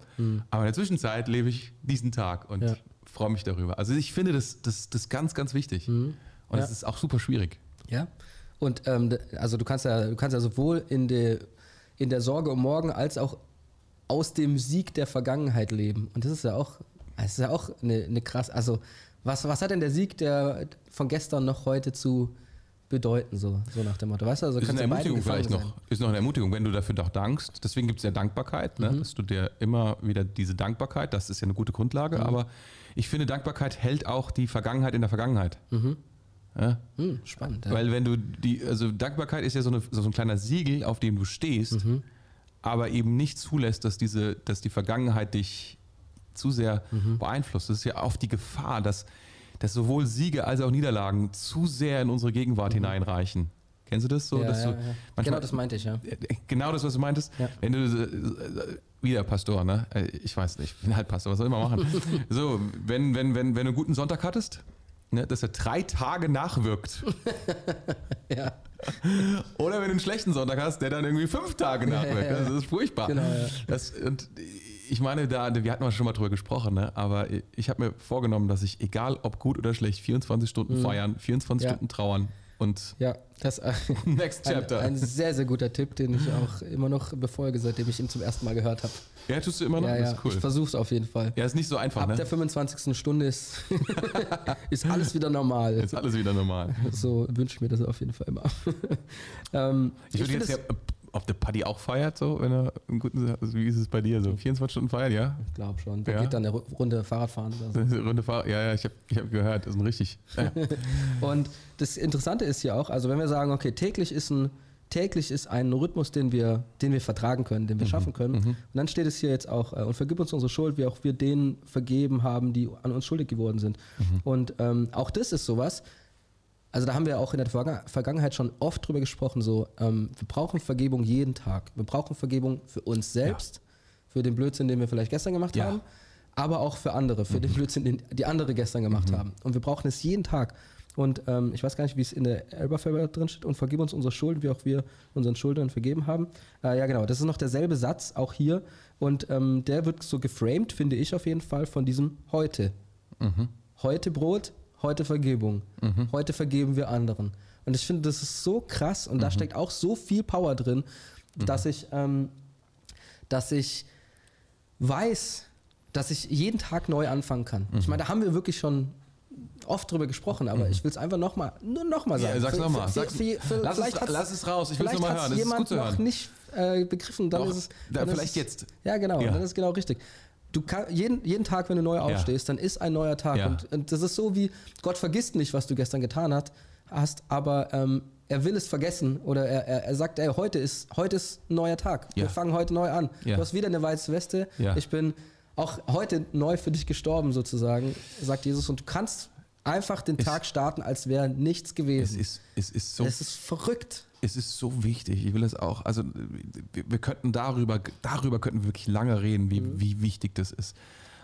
Aber in der Zwischenzeit lebe ich diesen Tag und Ja. Freue mich darüber. Also ich finde das, das, das ganz, ganz wichtig. Und Ja. es ist auch super schwierig. Ja. Und ähm, also du kannst ja, du kannst ja sowohl in der, in der Sorge um morgen als auch aus dem Sieg der Vergangenheit leben. Und das ist ja auch, das ist ja auch eine, eine krass. Also, was, was hat denn der Sieg der von gestern noch heute zu bedeuten, so, so nach dem Motto? Weißt du, also ist kannst eine Ermutigung vielleicht gefangen noch. Ist noch eine Ermutigung, wenn du dafür doch dankst. Deswegen gibt es ja Dankbarkeit, Mhm. ne? dass du dir immer wieder diese Dankbarkeit, das ist ja eine gute Grundlage, Mhm. aber ich finde, Dankbarkeit hält auch die Vergangenheit in der Vergangenheit. Ja? sein. Hm, spannend. Ja. Weil wenn du die, also Dankbarkeit ist ja so, eine, so ein kleiner Siegel, auf dem du stehst, Mhm. aber eben nicht zulässt, dass diese, dass die Vergangenheit dich zu sehr Mhm. beeinflusst. Das ist ja oft die Gefahr, dass, dass sowohl Siege als auch Niederlagen zu sehr in unsere Gegenwart hineinreichen. Kennst du das so? Mhm. ja, ja, du ja. Genau das meinte ich, ja. Genau das, was du meintest. Ja. Wenn du äh, wieder Pastor, ne? Äh, Ich weiß nicht, ich bin halt Pastor, was soll ich mal machen? so, wenn, wenn, wenn, wenn du einen guten Sonntag hattest, ne, dass er drei Tage nachwirkt. Ja, Oder wenn du einen schlechten Sonntag hast, der dann irgendwie fünf Tage nachwirkt. ja, ja. Das ist furchtbar. Genau, ja. Das, und ich meine, da, wir hatten schon mal drüber gesprochen, ne? aber ich habe mir vorgenommen, dass ich, egal ob gut oder schlecht, 24 Stunden feiern, 24 Mhm. Ja. Stunden trauern und ja, das next ein, chapter. ein sehr, sehr guter Tipp, den ich auch immer noch befolge, seitdem ich ihn zum ersten Mal gehört habe. ja, tust du immer noch? Ja, ja, ist cool. ich versuche es auf jeden Fall. Ja, ist nicht so einfach, Ab ne? der 25. Stunde ist, ist alles wieder normal. Ist alles wieder normal. So wünsche ich mir das auf jeden Fall immer. ähm, Ich würde jetzt ja, ob der Paddy auch feiert, so, wenn er einen guten, also wie ist es bei dir, so 24 Stunden feiern, ja? Ich glaube schon. Der Ja. geht dann eine Ru- Runde Fahrradfahren oder so. Runde Fahr ja, ja, ich habe ich hab gehört, das ist ein richtig. Ja. Und das Interessante ist ja auch, also wenn wir sagen, okay, täglich ist ein, täglich ist ein Rhythmus, den wir, den wir vertragen können, den wir schaffen können. Und dann steht es hier jetzt auch, äh, und vergib uns unsere Schuld, wie auch wir denen vergeben haben, die an uns schuldig geworden sind. Und ähm, auch das ist sowas, also da haben wir auch in der Verga- Vergangenheit schon oft drüber gesprochen, so, ähm, wir brauchen Vergebung jeden Tag. Wir brauchen Vergebung für uns selbst, für den Blödsinn, den wir vielleicht gestern gemacht Ja. haben, aber auch für andere, für den Blödsinn, den die andere gestern gemacht haben. Und wir brauchen es jeden Tag. Und ähm, ich weiß gar nicht, wie es in der Elberfelder drin steht. Und vergib uns unsere Schulden, wie auch wir unseren Schuldern vergeben haben. Äh, ja, genau. Das ist noch derselbe Satz, auch hier. Und ähm, der wird so geframed, finde ich auf jeden Fall, von diesem heute. Heute Brot, heute Vergebung. Heute vergeben wir anderen. Und ich finde, das ist so krass und da steckt auch so viel Power drin, dass ich ähm, dass ich weiß, dass ich jeden Tag neu anfangen kann. Ich meine, da haben wir wirklich schon oft drüber gesprochen, aber ich will es einfach nochmal, nur nochmal sagen. Ja, sag's nochmal. Lass, lass es raus, ich will es nochmal hören. Das ist jemand gut zu noch hören. nicht äh, begriffen, dann Doch, ist es. da- dann ist vielleicht es, jetzt. Ja, genau, Ja. dann ist es genau richtig. Du kann, jeden, jeden Tag, wenn du neu aufstehst, dann ist ein neuer Tag. Ja. Und, und das ist so wie, Gott vergisst nicht, was du gestern getan hat, hast, aber ähm, er will es vergessen oder er, er, er sagt, ey, heute ist, heute ist ein neuer Tag. Ja. Wir fangen heute neu an. Ja. Du hast wieder eine weiße Weste. Ja. Ich bin auch heute neu für dich gestorben, sozusagen, sagt Jesus. Und du kannst einfach den Es- Tag starten, als wäre nichts Es gewesen. ist, es ist so es ist verrückt. Es ist so wichtig. Ich will es auch. Also wir, könnten darüber, darüber könnten wir wirklich lange reden, wie, wie wichtig das ist.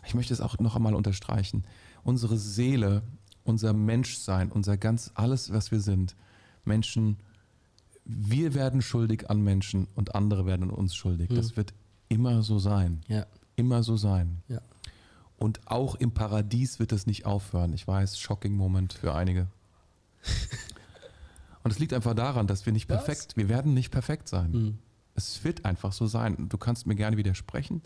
Ich möchte es auch noch einmal unterstreichen. Unsere Seele, unser Menschsein, unser ganz alles, was wir sind, Menschen, wir werden schuldig an Menschen und andere werden uns schuldig. Das wird immer so sein. Ja, Immer so sein. ja. Und auch im Paradies wird es nicht aufhören. Ich weiß, shocking Moment für einige. Und es liegt einfach daran, dass wir nicht Was? perfekt, wir werden nicht perfekt sein. Hm. Es wird einfach so sein. Du kannst mir gerne widersprechen,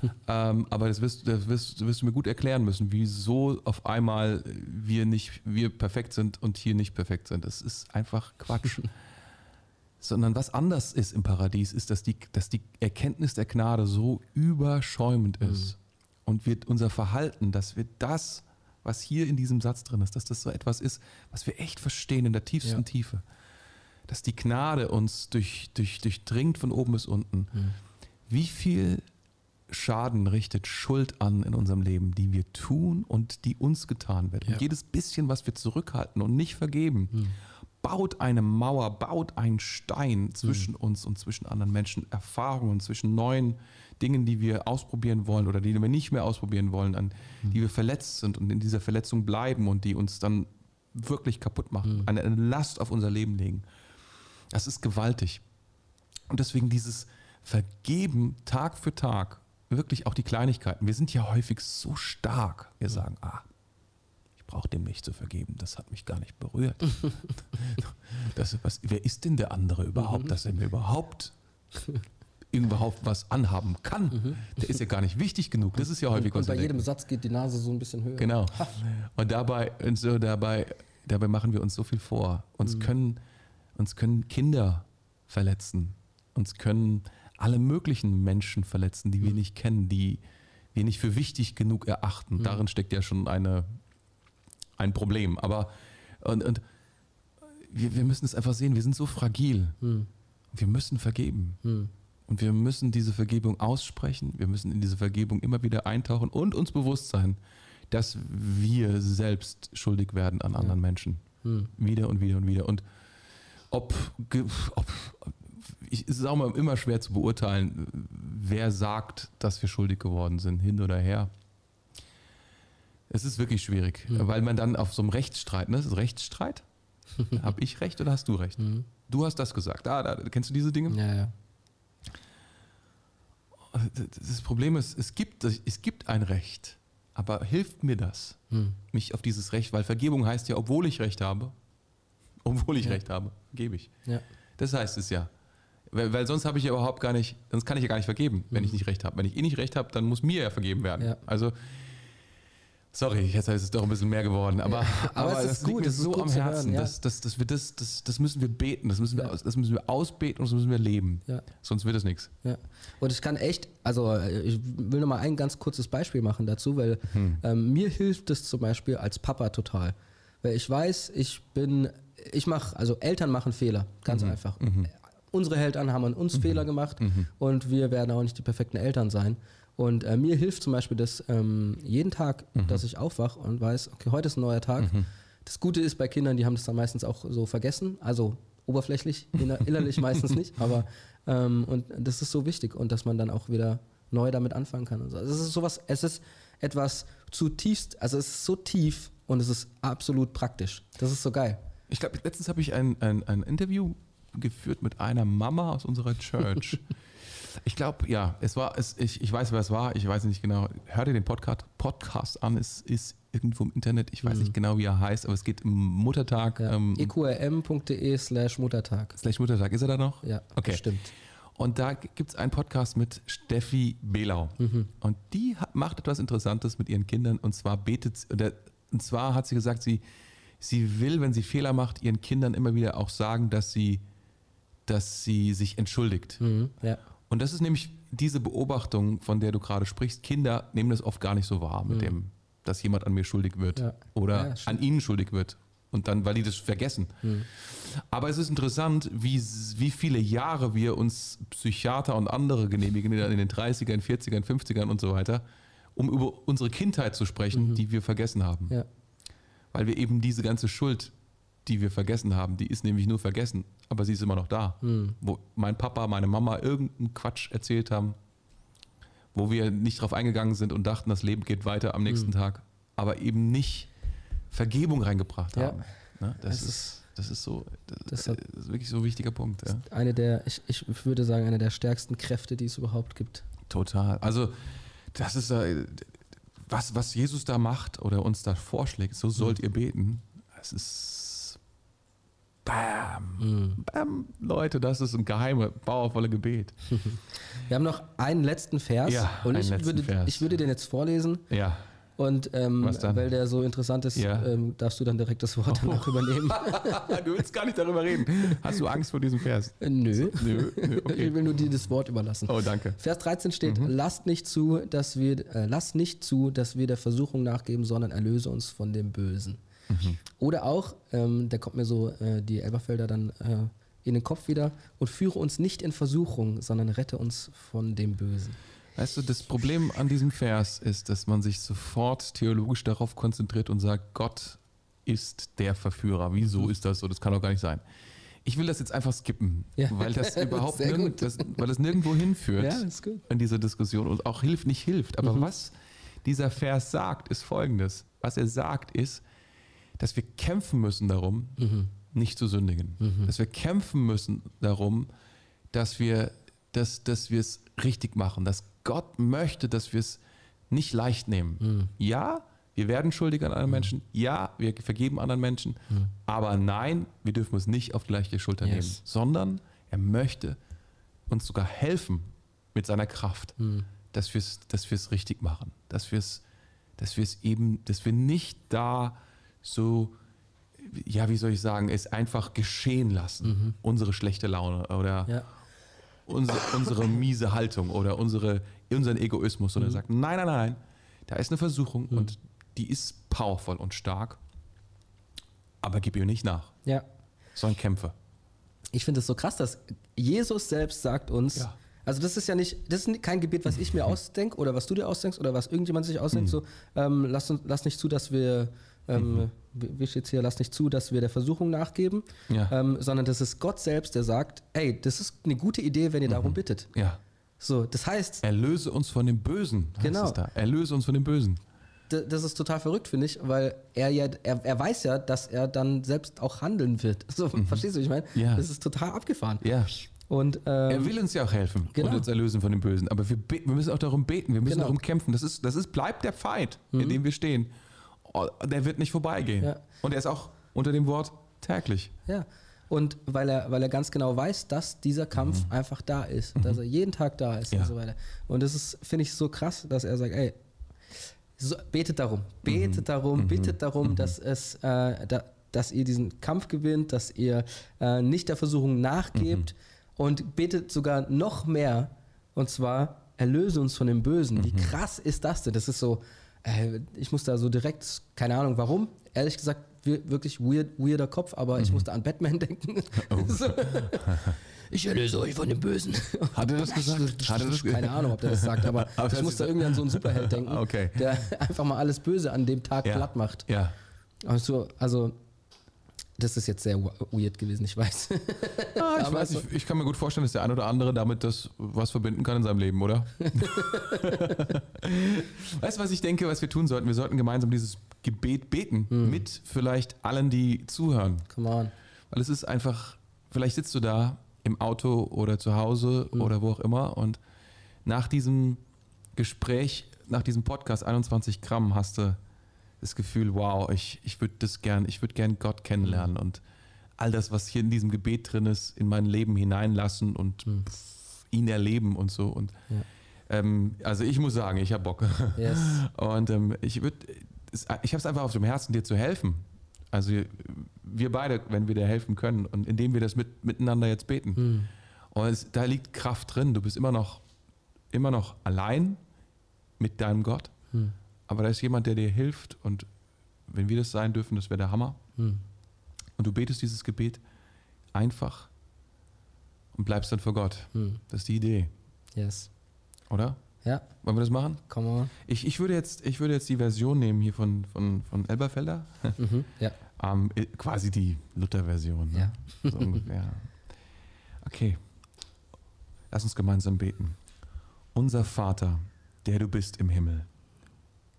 ähm, aber das wirst, das, wirst, wirst du mir gut erklären müssen, wieso auf einmal wir nicht, wir perfekt sind und hier nicht perfekt sind. Das ist einfach Quatsch. Sondern was anders ist im Paradies, ist, dass die, dass die Erkenntnis der Gnade so überschäumend ist. Und wir, unser Verhalten, dass wir das, was hier in diesem Satz drin ist, dass das so etwas ist, was wir echt verstehen in der tiefsten Ja. Tiefe. Dass die Gnade uns durch, durch, durchdringt von oben bis unten. Wie viel Schaden richtet Schuld an in unserem Leben, die wir tun und die uns getan wird. Ja. Und jedes bisschen, was wir zurückhalten und nicht vergeben, baut eine Mauer, baut einen Stein zwischen uns und zwischen anderen Menschen, Erfahrungen, zwischen neuen Dingen, die wir ausprobieren wollen oder die wir nicht mehr ausprobieren wollen, an die wir verletzt sind und in dieser Verletzung bleiben und die uns dann wirklich kaputt machen, eine, eine Last auf unser Leben legen. Das ist gewaltig. Und deswegen dieses Vergeben Tag für Tag, wirklich auch die Kleinigkeiten. Wir sind ja häufig so stark. Wir sagen, ah, brauche dem nicht zu vergeben, das hat mich gar nicht berührt. das, was, wer ist denn der andere überhaupt, dass er mir überhaupt überhaupt was anhaben kann? Der ist ja gar nicht wichtig genug. Das ist ja häufig Und was bei jedem. Satz geht die Nase so ein bisschen höher. Genau. Und dabei, und so dabei, dabei machen wir uns so viel vor. Uns, können, uns können Kinder verletzen. Uns können alle möglichen Menschen verletzen, die wir nicht kennen, die wir nicht für wichtig genug erachten. Darin steckt ja schon eine, ein Problem. Aber und, und wir, wir müssen es einfach sehen, wir sind so fragil. Wir müssen vergeben. Und wir müssen diese Vergebung aussprechen. Wir müssen in diese Vergebung immer wieder eintauchen und uns bewusst sein, dass wir selbst schuldig werden an anderen Menschen. Wieder und wieder und wieder. Und ob, ob ich, es ist auch immer schwer zu beurteilen, wer sagt, dass wir schuldig geworden sind, hin oder her. Es ist wirklich schwierig, weil man dann auf so einem Rechtsstreit, ne, das ist Rechtsstreit? Habe ich recht oder hast du recht? Du hast das gesagt. Ah, da, kennst du diese Dinge? Ja, ja. Das Problem ist, es gibt, es gibt ein Recht, aber hilft mir das, Hm. mich auf dieses Recht, weil Vergebung heißt ja, obwohl ich Recht habe, obwohl ich Ja. Recht habe, gebe ich. ja. Das heißt es ja. Weil, weil sonst habe ich ja überhaupt gar nicht, sonst kann ich ja gar nicht vergeben, wenn ich nicht Recht habe. Wenn ich eh nicht Recht habe, dann muss mir ja vergeben werden. Hm. Ja. Also, sorry, jetzt ist es doch ein bisschen mehr geworden, aber, aber es ist das liegt gut, mir es ist so gut am zu hören, Herzen. ja. das, das, das, wir das, das, das müssen wir beten, das müssen wir, Ja. das müssen wir ausbeten und das müssen wir leben. Ja. Sonst wird es nichts. Ja. Und ich kann echt, also ich will noch mal ein ganz kurzes Beispiel machen dazu, weil Hm. ähm, mir hilft es zum Beispiel als Papa total. Weil ich weiß, ich bin, ich mache, also Eltern machen Fehler, ganz Mhm. einfach. Unsere Eltern haben an uns Fehler gemacht Mhm. und wir werden auch nicht die perfekten Eltern sein. Und äh, mir hilft zum Beispiel das ähm, jeden Tag, Mhm. dass ich aufwache und weiß, okay, heute ist ein neuer Tag. Das Gute ist bei Kindern, die haben das dann meistens auch so vergessen, also oberflächlich, inner, innerlich meistens nicht, aber ähm, und das ist so wichtig und dass man dann auch wieder neu damit anfangen kann. Und so. Also es ist sowas, es ist etwas zutiefst, also es ist so tief und es ist absolut praktisch. Das ist so geil. Ich glaube, letztens habe ich ein, ein, ein Interview geführt mit einer Mama aus unserer Church. ich glaube, ja, es war, es, ich, ich weiß, wer es war, ich weiß nicht genau. Hör dir den Podcast, Podcast an, es ist irgendwo im Internet, ich weiß nicht genau, wie er heißt, aber es geht im Muttertag. Ja. Ähm, eqrm.de slash Muttertag. slash Muttertag, ist er da noch? Ja, Okay. stimmt. Und da gibt es einen Podcast mit Steffi Belau. Und die macht etwas Interessantes mit ihren Kindern. Und zwar betet, und zwar hat sie gesagt, sie, sie will, wenn sie Fehler macht, ihren Kindern immer wieder auch sagen, dass sie, dass sie sich entschuldigt. Mhm. Ja. Und das ist nämlich diese Beobachtung, von der du gerade sprichst. Kinder nehmen das oft gar nicht so wahr mit dem, dass jemand an mir schuldig wird Mhm. Ja. oder Ja, an ihnen schuldig wird. Und dann, weil die das vergessen. Mhm. Aber es ist interessant, wie, wie viele Jahre wir uns Psychiater und andere genehmigen in den 30ern, 40ern, 50ern und so weiter, um über unsere Kindheit zu sprechen, die wir vergessen haben. Mhm. Ja. Weil wir eben diese ganze Schuld, die wir vergessen haben, die ist nämlich nur vergessen, aber sie ist immer noch da. Mhm. Wo mein Papa, meine Mama irgendeinen Quatsch erzählt haben, wo wir nicht drauf eingegangen sind und dachten, das Leben geht weiter am Mhm. nächsten Tag, aber eben nicht Vergebung reingebracht Ja. haben. Ne? Das, ist, das ist so, das, das ist wirklich so ein wichtiger Punkt. Ja. Eine der, ich, ich würde sagen, eine der stärksten Kräfte, die es überhaupt gibt. Total. Also, das ist äh, was, was Jesus da macht oder uns da vorschlägt, so sollt ihr beten. Es ist Bam. Bam. Leute, das ist ein geheime, powervolle Gebet. Wir haben noch einen letzten Vers Ja, und ich würde, Vers. ich würde den jetzt vorlesen Ja. und ähm, weil der so interessant ist, Ja. Oh. ähm, darfst du dann direkt das Wort danach übernehmen. du willst gar nicht darüber reden. Hast du Angst vor diesem Vers? Äh, Nö. Nö, nö, Ich okay. will nur dir das Wort überlassen. Oh, danke. Vers 13 steht: Mhm. Lasst nicht zu, dass wir, äh, lasst nicht zu, dass wir der Versuchung nachgeben, sondern erlöse uns von dem Bösen. Mhm. Oder auch, ähm, da kommt mir so äh, die Elberfelder dann äh, in den Kopf wieder und führe uns nicht in Versuchung, sondern rette uns von dem Bösen. Weißt du, das Problem an diesem Vers ist, dass man sich sofort theologisch darauf konzentriert und sagt, Gott ist der Verführer. Wieso ist das so? Das kann doch gar nicht sein. Ich will das jetzt einfach skippen, Ja. weil das überhaupt nirgend, das, weil das nirgendwo hinführt Ja, in dieser Diskussion und auch hilft, nicht hilft. Aber Mhm. was dieser Vers sagt, ist folgendes. Was er sagt, ist, dass wir kämpfen müssen darum, Mhm. nicht zu sündigen. Dass wir kämpfen müssen darum, dass wir dass, dass wir es richtig machen. Dass Gott möchte, dass wir es nicht leicht nehmen. Mhm. Ja, wir werden schuldig an anderen Menschen. Ja, wir vergeben anderen Menschen. Aber nein, wir dürfen es nicht auf die leichte Schulter Yes. nehmen. Sondern er möchte uns sogar helfen mit seiner Kraft, Mhm. dass wir es dass wir's richtig machen. Dass wir es dass wir es eben, dass wir nicht da so, ja, wie soll ich sagen, es einfach geschehen lassen. Unsere schlechte Laune oder Ja. unsere, unsere miese Haltung oder unsere, unseren Egoismus, sondern sagt, nein, nein, nein, da ist eine Versuchung und die ist powervoll und stark, aber gib ihr nicht nach, ja. sondern kämpfe. Ich finde es so krass, dass Jesus selbst sagt uns, Ja. also das ist ja nicht, das ist kein Gebet, was ich mir ausdenke oder was du dir ausdenkst oder was irgendjemand sich ausdenkt, so, ähm, lass, uns, lass nicht zu, dass wir, ähm, wie wie steht's hier, lass nicht zu, dass wir der Versuchung nachgeben, Ja. ähm, sondern das ist Gott selbst, der sagt, ey, das ist eine gute Idee, wenn ihr darum bittet. Ja. So, das heißt, Erlöse uns von dem Bösen. heißt Genau. Es da. Erlöse uns von dem Bösen. d- das ist total verrückt, finde ich, weil er ja, er, er weiß ja, dass er dann selbst auch handeln wird. So, verstehst du, wie ich meine? Ja. Das ist total abgefahren. Ja. Und ähm, Er will uns ja auch helfen genau. und uns erlösen von dem Bösen. Aber wir, wir müssen auch darum beten, wir müssen Genau. Mhm. darum kämpfen. Das ist, das ist, bleibt der Fight, in dem wir stehen. Oh, Der wird nicht vorbeigehen. Ja. Und er ist auch unter dem Wort täglich. Ja. Und weil er, weil er ganz genau weiß, dass dieser Kampf einfach da ist, dass er jeden Tag da ist Ja. und so weiter. Und das ist, finde ich, so krass, dass er sagt, ey, so, betet darum, betet darum, bittet darum, dass es, äh, da, dass ihr diesen Kampf gewinnt, dass ihr äh, nicht der Versuchung nachgebt und betet sogar noch mehr, und zwar erlöse uns von dem Bösen. Wie krass ist das denn? Das ist so, äh, ich muss da so direkt, keine Ahnung warum, ehrlich gesagt, wir- wirklich weird, weirder Kopf, aber ich musste an Batman denken. so. Ich erlöse euch von dem Bösen. Hat er das gesagt? Hat er das Keine Ahnung, ob der das sagt, aber Aber ich musste irgendwie an so einen Superheld denken, Okay. der einfach mal alles Böse an dem Tag Ja. platt macht. Ja. Also, also, das ist jetzt sehr weird gewesen, ich weiß. Ah, ich, weiß, ich, ich kann mir gut vorstellen, dass der ein oder andere damit das was verbinden kann in seinem Leben, oder? weißt du, was ich denke, was wir tun sollten? Wir sollten gemeinsam dieses Gebet beten mit vielleicht allen, die zuhören. Come on. Weil es ist einfach, vielleicht sitzt du da im Auto oder zu Hause oder wo auch immer und nach diesem Gespräch, nach diesem Podcast 21 Gramm hast du das Gefühl, wow, ich, ich würde das gern, ich würde gern Gott kennenlernen und all das, was hier in diesem Gebet drin ist, in mein Leben hineinlassen und ihn erleben und so. Und ähm, also ich muss sagen, ich habe Bock. Yes. Und ähm, ich würde, ich habe es einfach auf dem Herzen, dir zu helfen. Also wir beide, wenn wir dir helfen können und indem wir das mit, miteinander jetzt beten. Hm. Und es, da liegt Kraft drin. Du bist immer noch, immer noch allein mit deinem Gott. Hm. Aber da ist jemand, der dir hilft. Und wenn wir das sein dürfen, das wäre der Hammer. Hm. Und du betest dieses Gebet einfach und bleibst dann vor Gott. Hm. Das ist die Idee, Yes. oder? Ja, Wollen wir das machen? come on. Ich, ich, würde, jetzt, ich würde jetzt die Version nehmen hier von, von, von Elberfelder. Mhm. Ja. Ähm, äh, quasi die Luther-Version. Ne? Ja. So ungefähr. Okay. Lass uns gemeinsam beten. Unser Vater, der du bist im Himmel,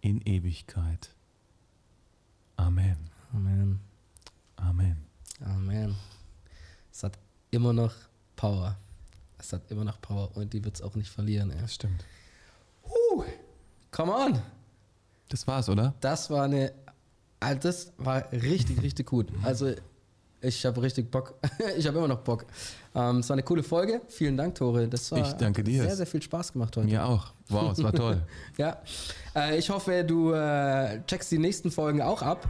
in Ewigkeit. Amen. Amen. Amen. Amen. Es hat immer noch Power. Es hat immer noch Power und die wird es auch nicht verlieren. Ey. Das stimmt. Uh, come on. Das war's, oder? Das war eine. Also das war richtig, richtig gut. Also ich habe richtig Bock. ich habe immer noch Bock. Ähm, es war eine coole Folge. Vielen Dank, Tore. Das war, Ich danke dir. Sehr, sehr viel Spaß gemacht heute. Mir auch. Wow, es war toll. Ja. Äh, ich hoffe, du äh, checkst die nächsten Folgen auch ab,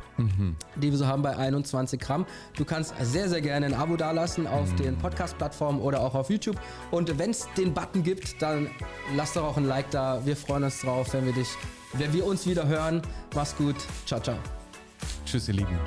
die wir so haben bei 21 Gramm. Du kannst sehr, sehr gerne ein Abo dalassen auf den Podcast-Plattformen oder auch auf YouTube. Und wenn es den Button gibt, dann lass doch auch ein Like da. Wir freuen uns drauf, wenn wir dich, wenn wir uns wieder hören. Mach's gut. Ciao, ciao. Tschüss, ihr Lieben.